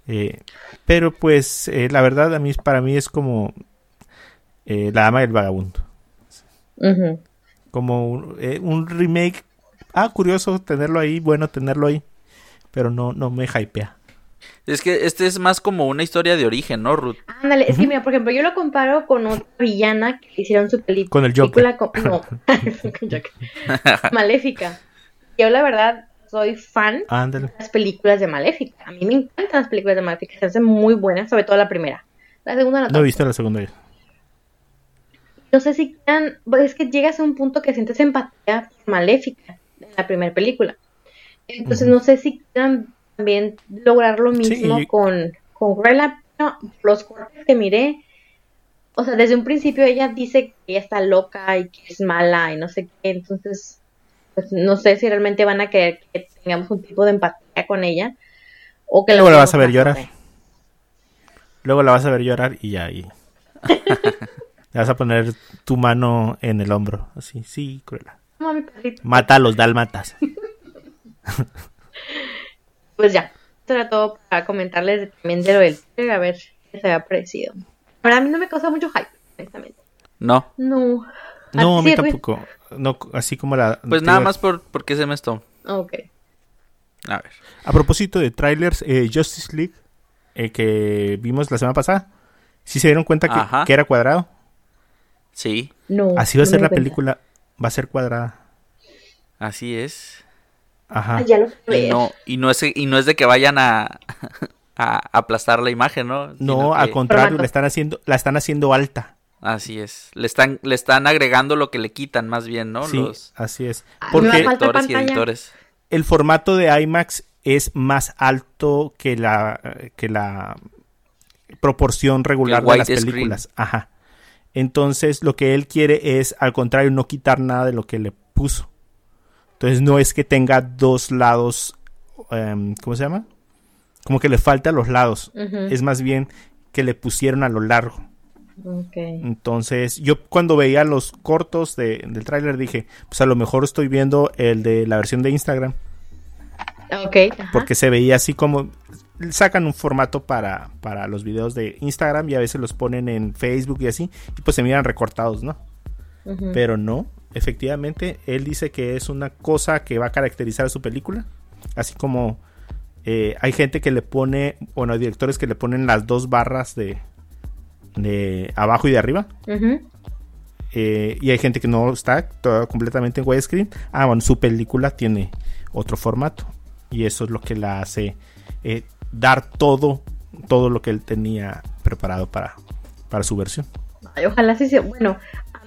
[SPEAKER 1] Eh, pero pues eh, la verdad a mí para mí es como eh, La Dama del Vagabundo. Como un, eh, un remake. Ah, curioso tenerlo ahí, bueno tenerlo ahí. Pero no, no me hypea.
[SPEAKER 2] Es que este es más como una historia de origen, ¿no, Ruth?
[SPEAKER 3] Ándale, es que mira, por ejemplo, yo lo comparo con otra villana que hicieron su peli-
[SPEAKER 1] Con el Joker.
[SPEAKER 3] película. con- no, con Joker. Maléfica. Yo la verdad soy fan
[SPEAKER 1] Ándale.
[SPEAKER 3] las películas de Maléfica. A mí me encantan las películas de Maléfica, se hacen muy buenas, sobre todo la primera. La segunda no
[SPEAKER 1] No he visto la segunda vez.
[SPEAKER 3] No sé si quieran, es que llegas a un punto que sientes empatía por Maléfica en la primera película. Entonces no sé si quieran también lograr lo mismo con, con Cruella, pero los cortes que miré. O sea, desde un principio ella dice que ella está loca y que es mala y no sé qué, entonces pues no sé si realmente van a querer que tengamos un tipo de empatía con ella o que
[SPEAKER 1] Luego la vas a ver llorar. Luego la vas a ver llorar y ya ahí. Le vas a poner tu mano en el hombro. Así, sí, Cruella. Mata a los dálmatas.
[SPEAKER 3] Pues ya, esto era todo para comentarles también de lo del trailer, a ver qué se había parecido. Pero a mí no me causa mucho hype, honestamente.
[SPEAKER 2] No.
[SPEAKER 3] No.
[SPEAKER 1] No, a mí tampoco. No, así como la.
[SPEAKER 2] Pues nada más por, porque se me Stone.
[SPEAKER 3] Ok.
[SPEAKER 2] A ver.
[SPEAKER 1] A propósito de trailers, eh, Justice League, eh, que vimos la semana pasada. ¿Sí se dieron cuenta que, que era cuadrado?
[SPEAKER 2] Sí,
[SPEAKER 3] No.
[SPEAKER 1] Así va a
[SPEAKER 3] no
[SPEAKER 1] ser la
[SPEAKER 3] cuenta.
[SPEAKER 1] película. Va a ser cuadrada.
[SPEAKER 2] así es.
[SPEAKER 1] Ajá.
[SPEAKER 3] Ya lo
[SPEAKER 2] Y no, y no es, y no es de que vayan a, a aplastar la imagen, ¿no?
[SPEAKER 1] No, al
[SPEAKER 2] que-
[SPEAKER 1] contrario, la están haciendo, la están haciendo alta.
[SPEAKER 2] Así es. Le están, le están agregando lo que le quitan más bien, ¿no?
[SPEAKER 1] Sí,
[SPEAKER 2] Los
[SPEAKER 1] así es.
[SPEAKER 3] Ah,
[SPEAKER 1] Porque
[SPEAKER 2] directores y editores.
[SPEAKER 1] el formato de IMAX es más alto que la que la proporción regular de las películas. Ajá. Entonces, lo que él quiere es, al contrario, no quitar nada de lo que le puso. Entonces, no es que tenga dos lados, em, ¿cómo se llama? Como que le falta a los lados. Es más bien que le pusieron a lo largo.
[SPEAKER 3] Ok.
[SPEAKER 1] Entonces, yo cuando veía los cortos de- del tráiler dije, pues a lo mejor estoy viendo el de la versión de Instagram.
[SPEAKER 3] Ok. ajá.
[SPEAKER 1] Porque se veía así como sacan un formato para, para los videos de Instagram y a veces los ponen en Facebook y así, y pues se miran recortados, ¿no? Pero no, efectivamente, él dice que es una cosa que va a caracterizar a su película, así como eh, hay gente que le pone, bueno, hay directores que le ponen las dos barras de, de abajo y de arriba, eh, y hay gente que no está todo completamente en widescreen. Ah, bueno, su película tiene otro formato. Y eso es lo que la hace eh, dar todo, todo lo que él tenía preparado para, para su versión.
[SPEAKER 3] Ay, ojalá sí sea. Bueno,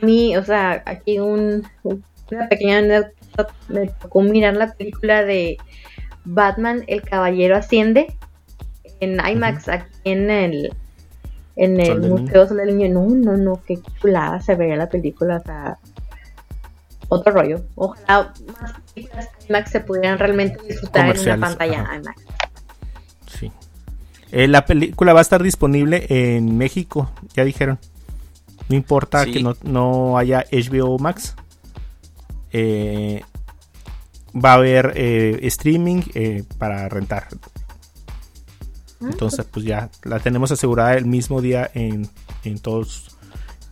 [SPEAKER 3] a mí, o sea, aquí un, una pequeña anécdota. Me tocó mirar la película de Batman, El Caballero Asciende en IMAX, aquí en el, en el
[SPEAKER 1] Sol
[SPEAKER 3] Museo Sol del Niño. No, no, no, qué chulada se veía la película. O sea, otro rollo. Ojalá más películas IMAX se pudieran realmente disfrutar en una pantalla
[SPEAKER 1] ajá.
[SPEAKER 3] IMAX.
[SPEAKER 1] Sí. Eh, la película va a estar disponible en México, ya dijeron. No importa
[SPEAKER 2] Sí.
[SPEAKER 1] que no, no haya HBO Max. Eh, va a haber eh, streaming eh, para rentar. Entonces, pues ya la tenemos asegurada el mismo día en, en todos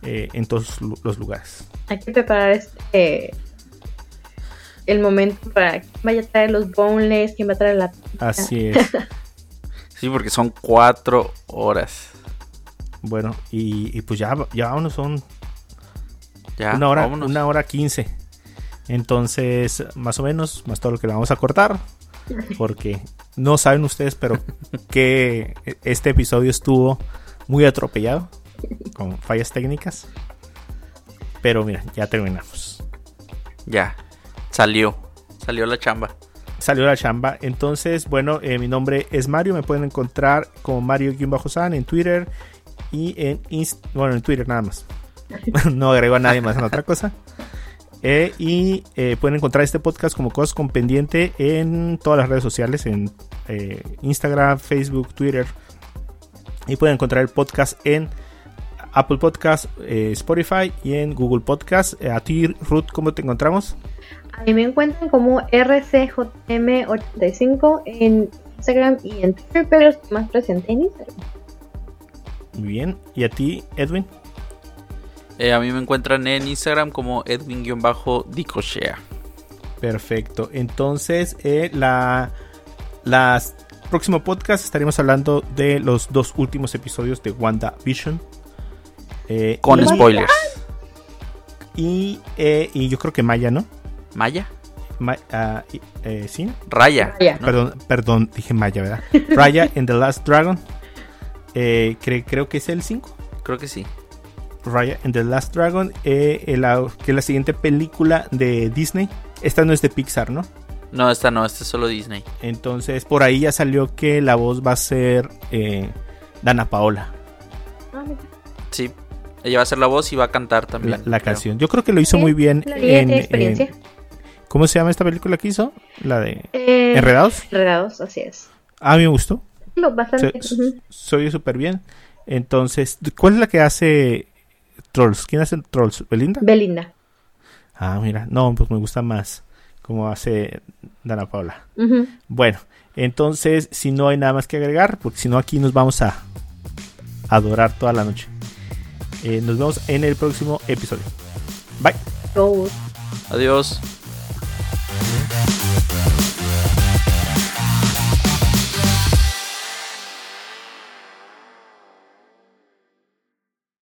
[SPEAKER 1] eh, en todos los lugares.
[SPEAKER 3] Hay que preparar este el momento para quién vaya a traer los boneless, quién va a traer la
[SPEAKER 1] Así es.
[SPEAKER 2] Sí, porque son cuatro horas.
[SPEAKER 1] Bueno, y, y pues ya, ya vámonos, son
[SPEAKER 2] Ya,
[SPEAKER 1] una hora,
[SPEAKER 2] vámonos.
[SPEAKER 1] una hora quince. Entonces, más o menos, más todo lo que le vamos a cortar. Porque no saben ustedes, pero que este episodio estuvo muy atropellado. Con fallas técnicas. Pero mira, ya terminamos.
[SPEAKER 2] Ya, salió. Salió la chamba.
[SPEAKER 1] Salió la chamba. Entonces, bueno, eh, mi nombre es Mario. Me pueden encontrar como Mario-San en Twitter. Y en Inst bueno, en Twitter nada más. no agrego a nadie más en otra cosa. Eh, y eh, pueden encontrar este podcast como Cosas con Pendiente en todas las redes sociales, en eh, Instagram, Facebook, Twitter. Y pueden encontrar el podcast en Apple Podcast, Spotify y en Google Podcast. A ti, Ruth, ¿cómo te encontramos?
[SPEAKER 3] A mí me encuentran como RCJM85 en Instagram y en Twitter, pero más presente en Instagram.
[SPEAKER 1] Muy bien. ¿Y a ti, Edwin?
[SPEAKER 2] Eh, a mí me encuentran en Instagram como Edwin-Dicochea.
[SPEAKER 1] Perfecto. Entonces, eh, la las próximo podcast estaremos hablando de los dos últimos episodios de WandaVision. Eh,
[SPEAKER 2] Con
[SPEAKER 1] y,
[SPEAKER 2] spoilers.
[SPEAKER 1] Y, eh, y yo creo que Maya, ¿no?
[SPEAKER 2] Maya.
[SPEAKER 1] Ma- ah, eh, sí.
[SPEAKER 2] Raya.
[SPEAKER 3] Raya.
[SPEAKER 1] Perdón, perdón, dije Maya, ¿verdad? Raya en The Last Dragon. Eh, cre- creo que es el 5.
[SPEAKER 2] Creo que sí.
[SPEAKER 1] Raya and the Last Dragon, eh, el- la- que es la siguiente película de Disney. Esta no es de Pixar, ¿no?
[SPEAKER 2] No, esta no, esta es solo Disney.
[SPEAKER 1] Entonces, por ahí ya salió que la voz va a ser eh, Dana Paola,
[SPEAKER 3] Ah, mira.
[SPEAKER 2] Sí. Ella va a hacer la voz y va a cantar también.
[SPEAKER 1] la canción. Yo creo que lo hizo muy bien.
[SPEAKER 3] La
[SPEAKER 1] en-
[SPEAKER 3] experiencia.
[SPEAKER 1] en- ¿Cómo se llama esta película que hizo? La de
[SPEAKER 3] Eh,
[SPEAKER 1] Enredados.
[SPEAKER 3] Enredados, así es.
[SPEAKER 1] A mí me gustó.
[SPEAKER 3] Lo bastante.
[SPEAKER 1] Se, oye súper bien. Entonces, ¿cuál es la que hace Trolls? ¿Quién hace Trolls? ¿Belinda?
[SPEAKER 3] Belinda.
[SPEAKER 1] Ah, mira. No, pues me gusta más como hace Dana Paola.
[SPEAKER 3] Ujú.
[SPEAKER 1] Bueno, entonces, si no hay nada más que agregar, porque si no aquí nos vamos a adorar toda la noche. Eh, nos vemos en el próximo episodio. Bye.
[SPEAKER 2] Adiós.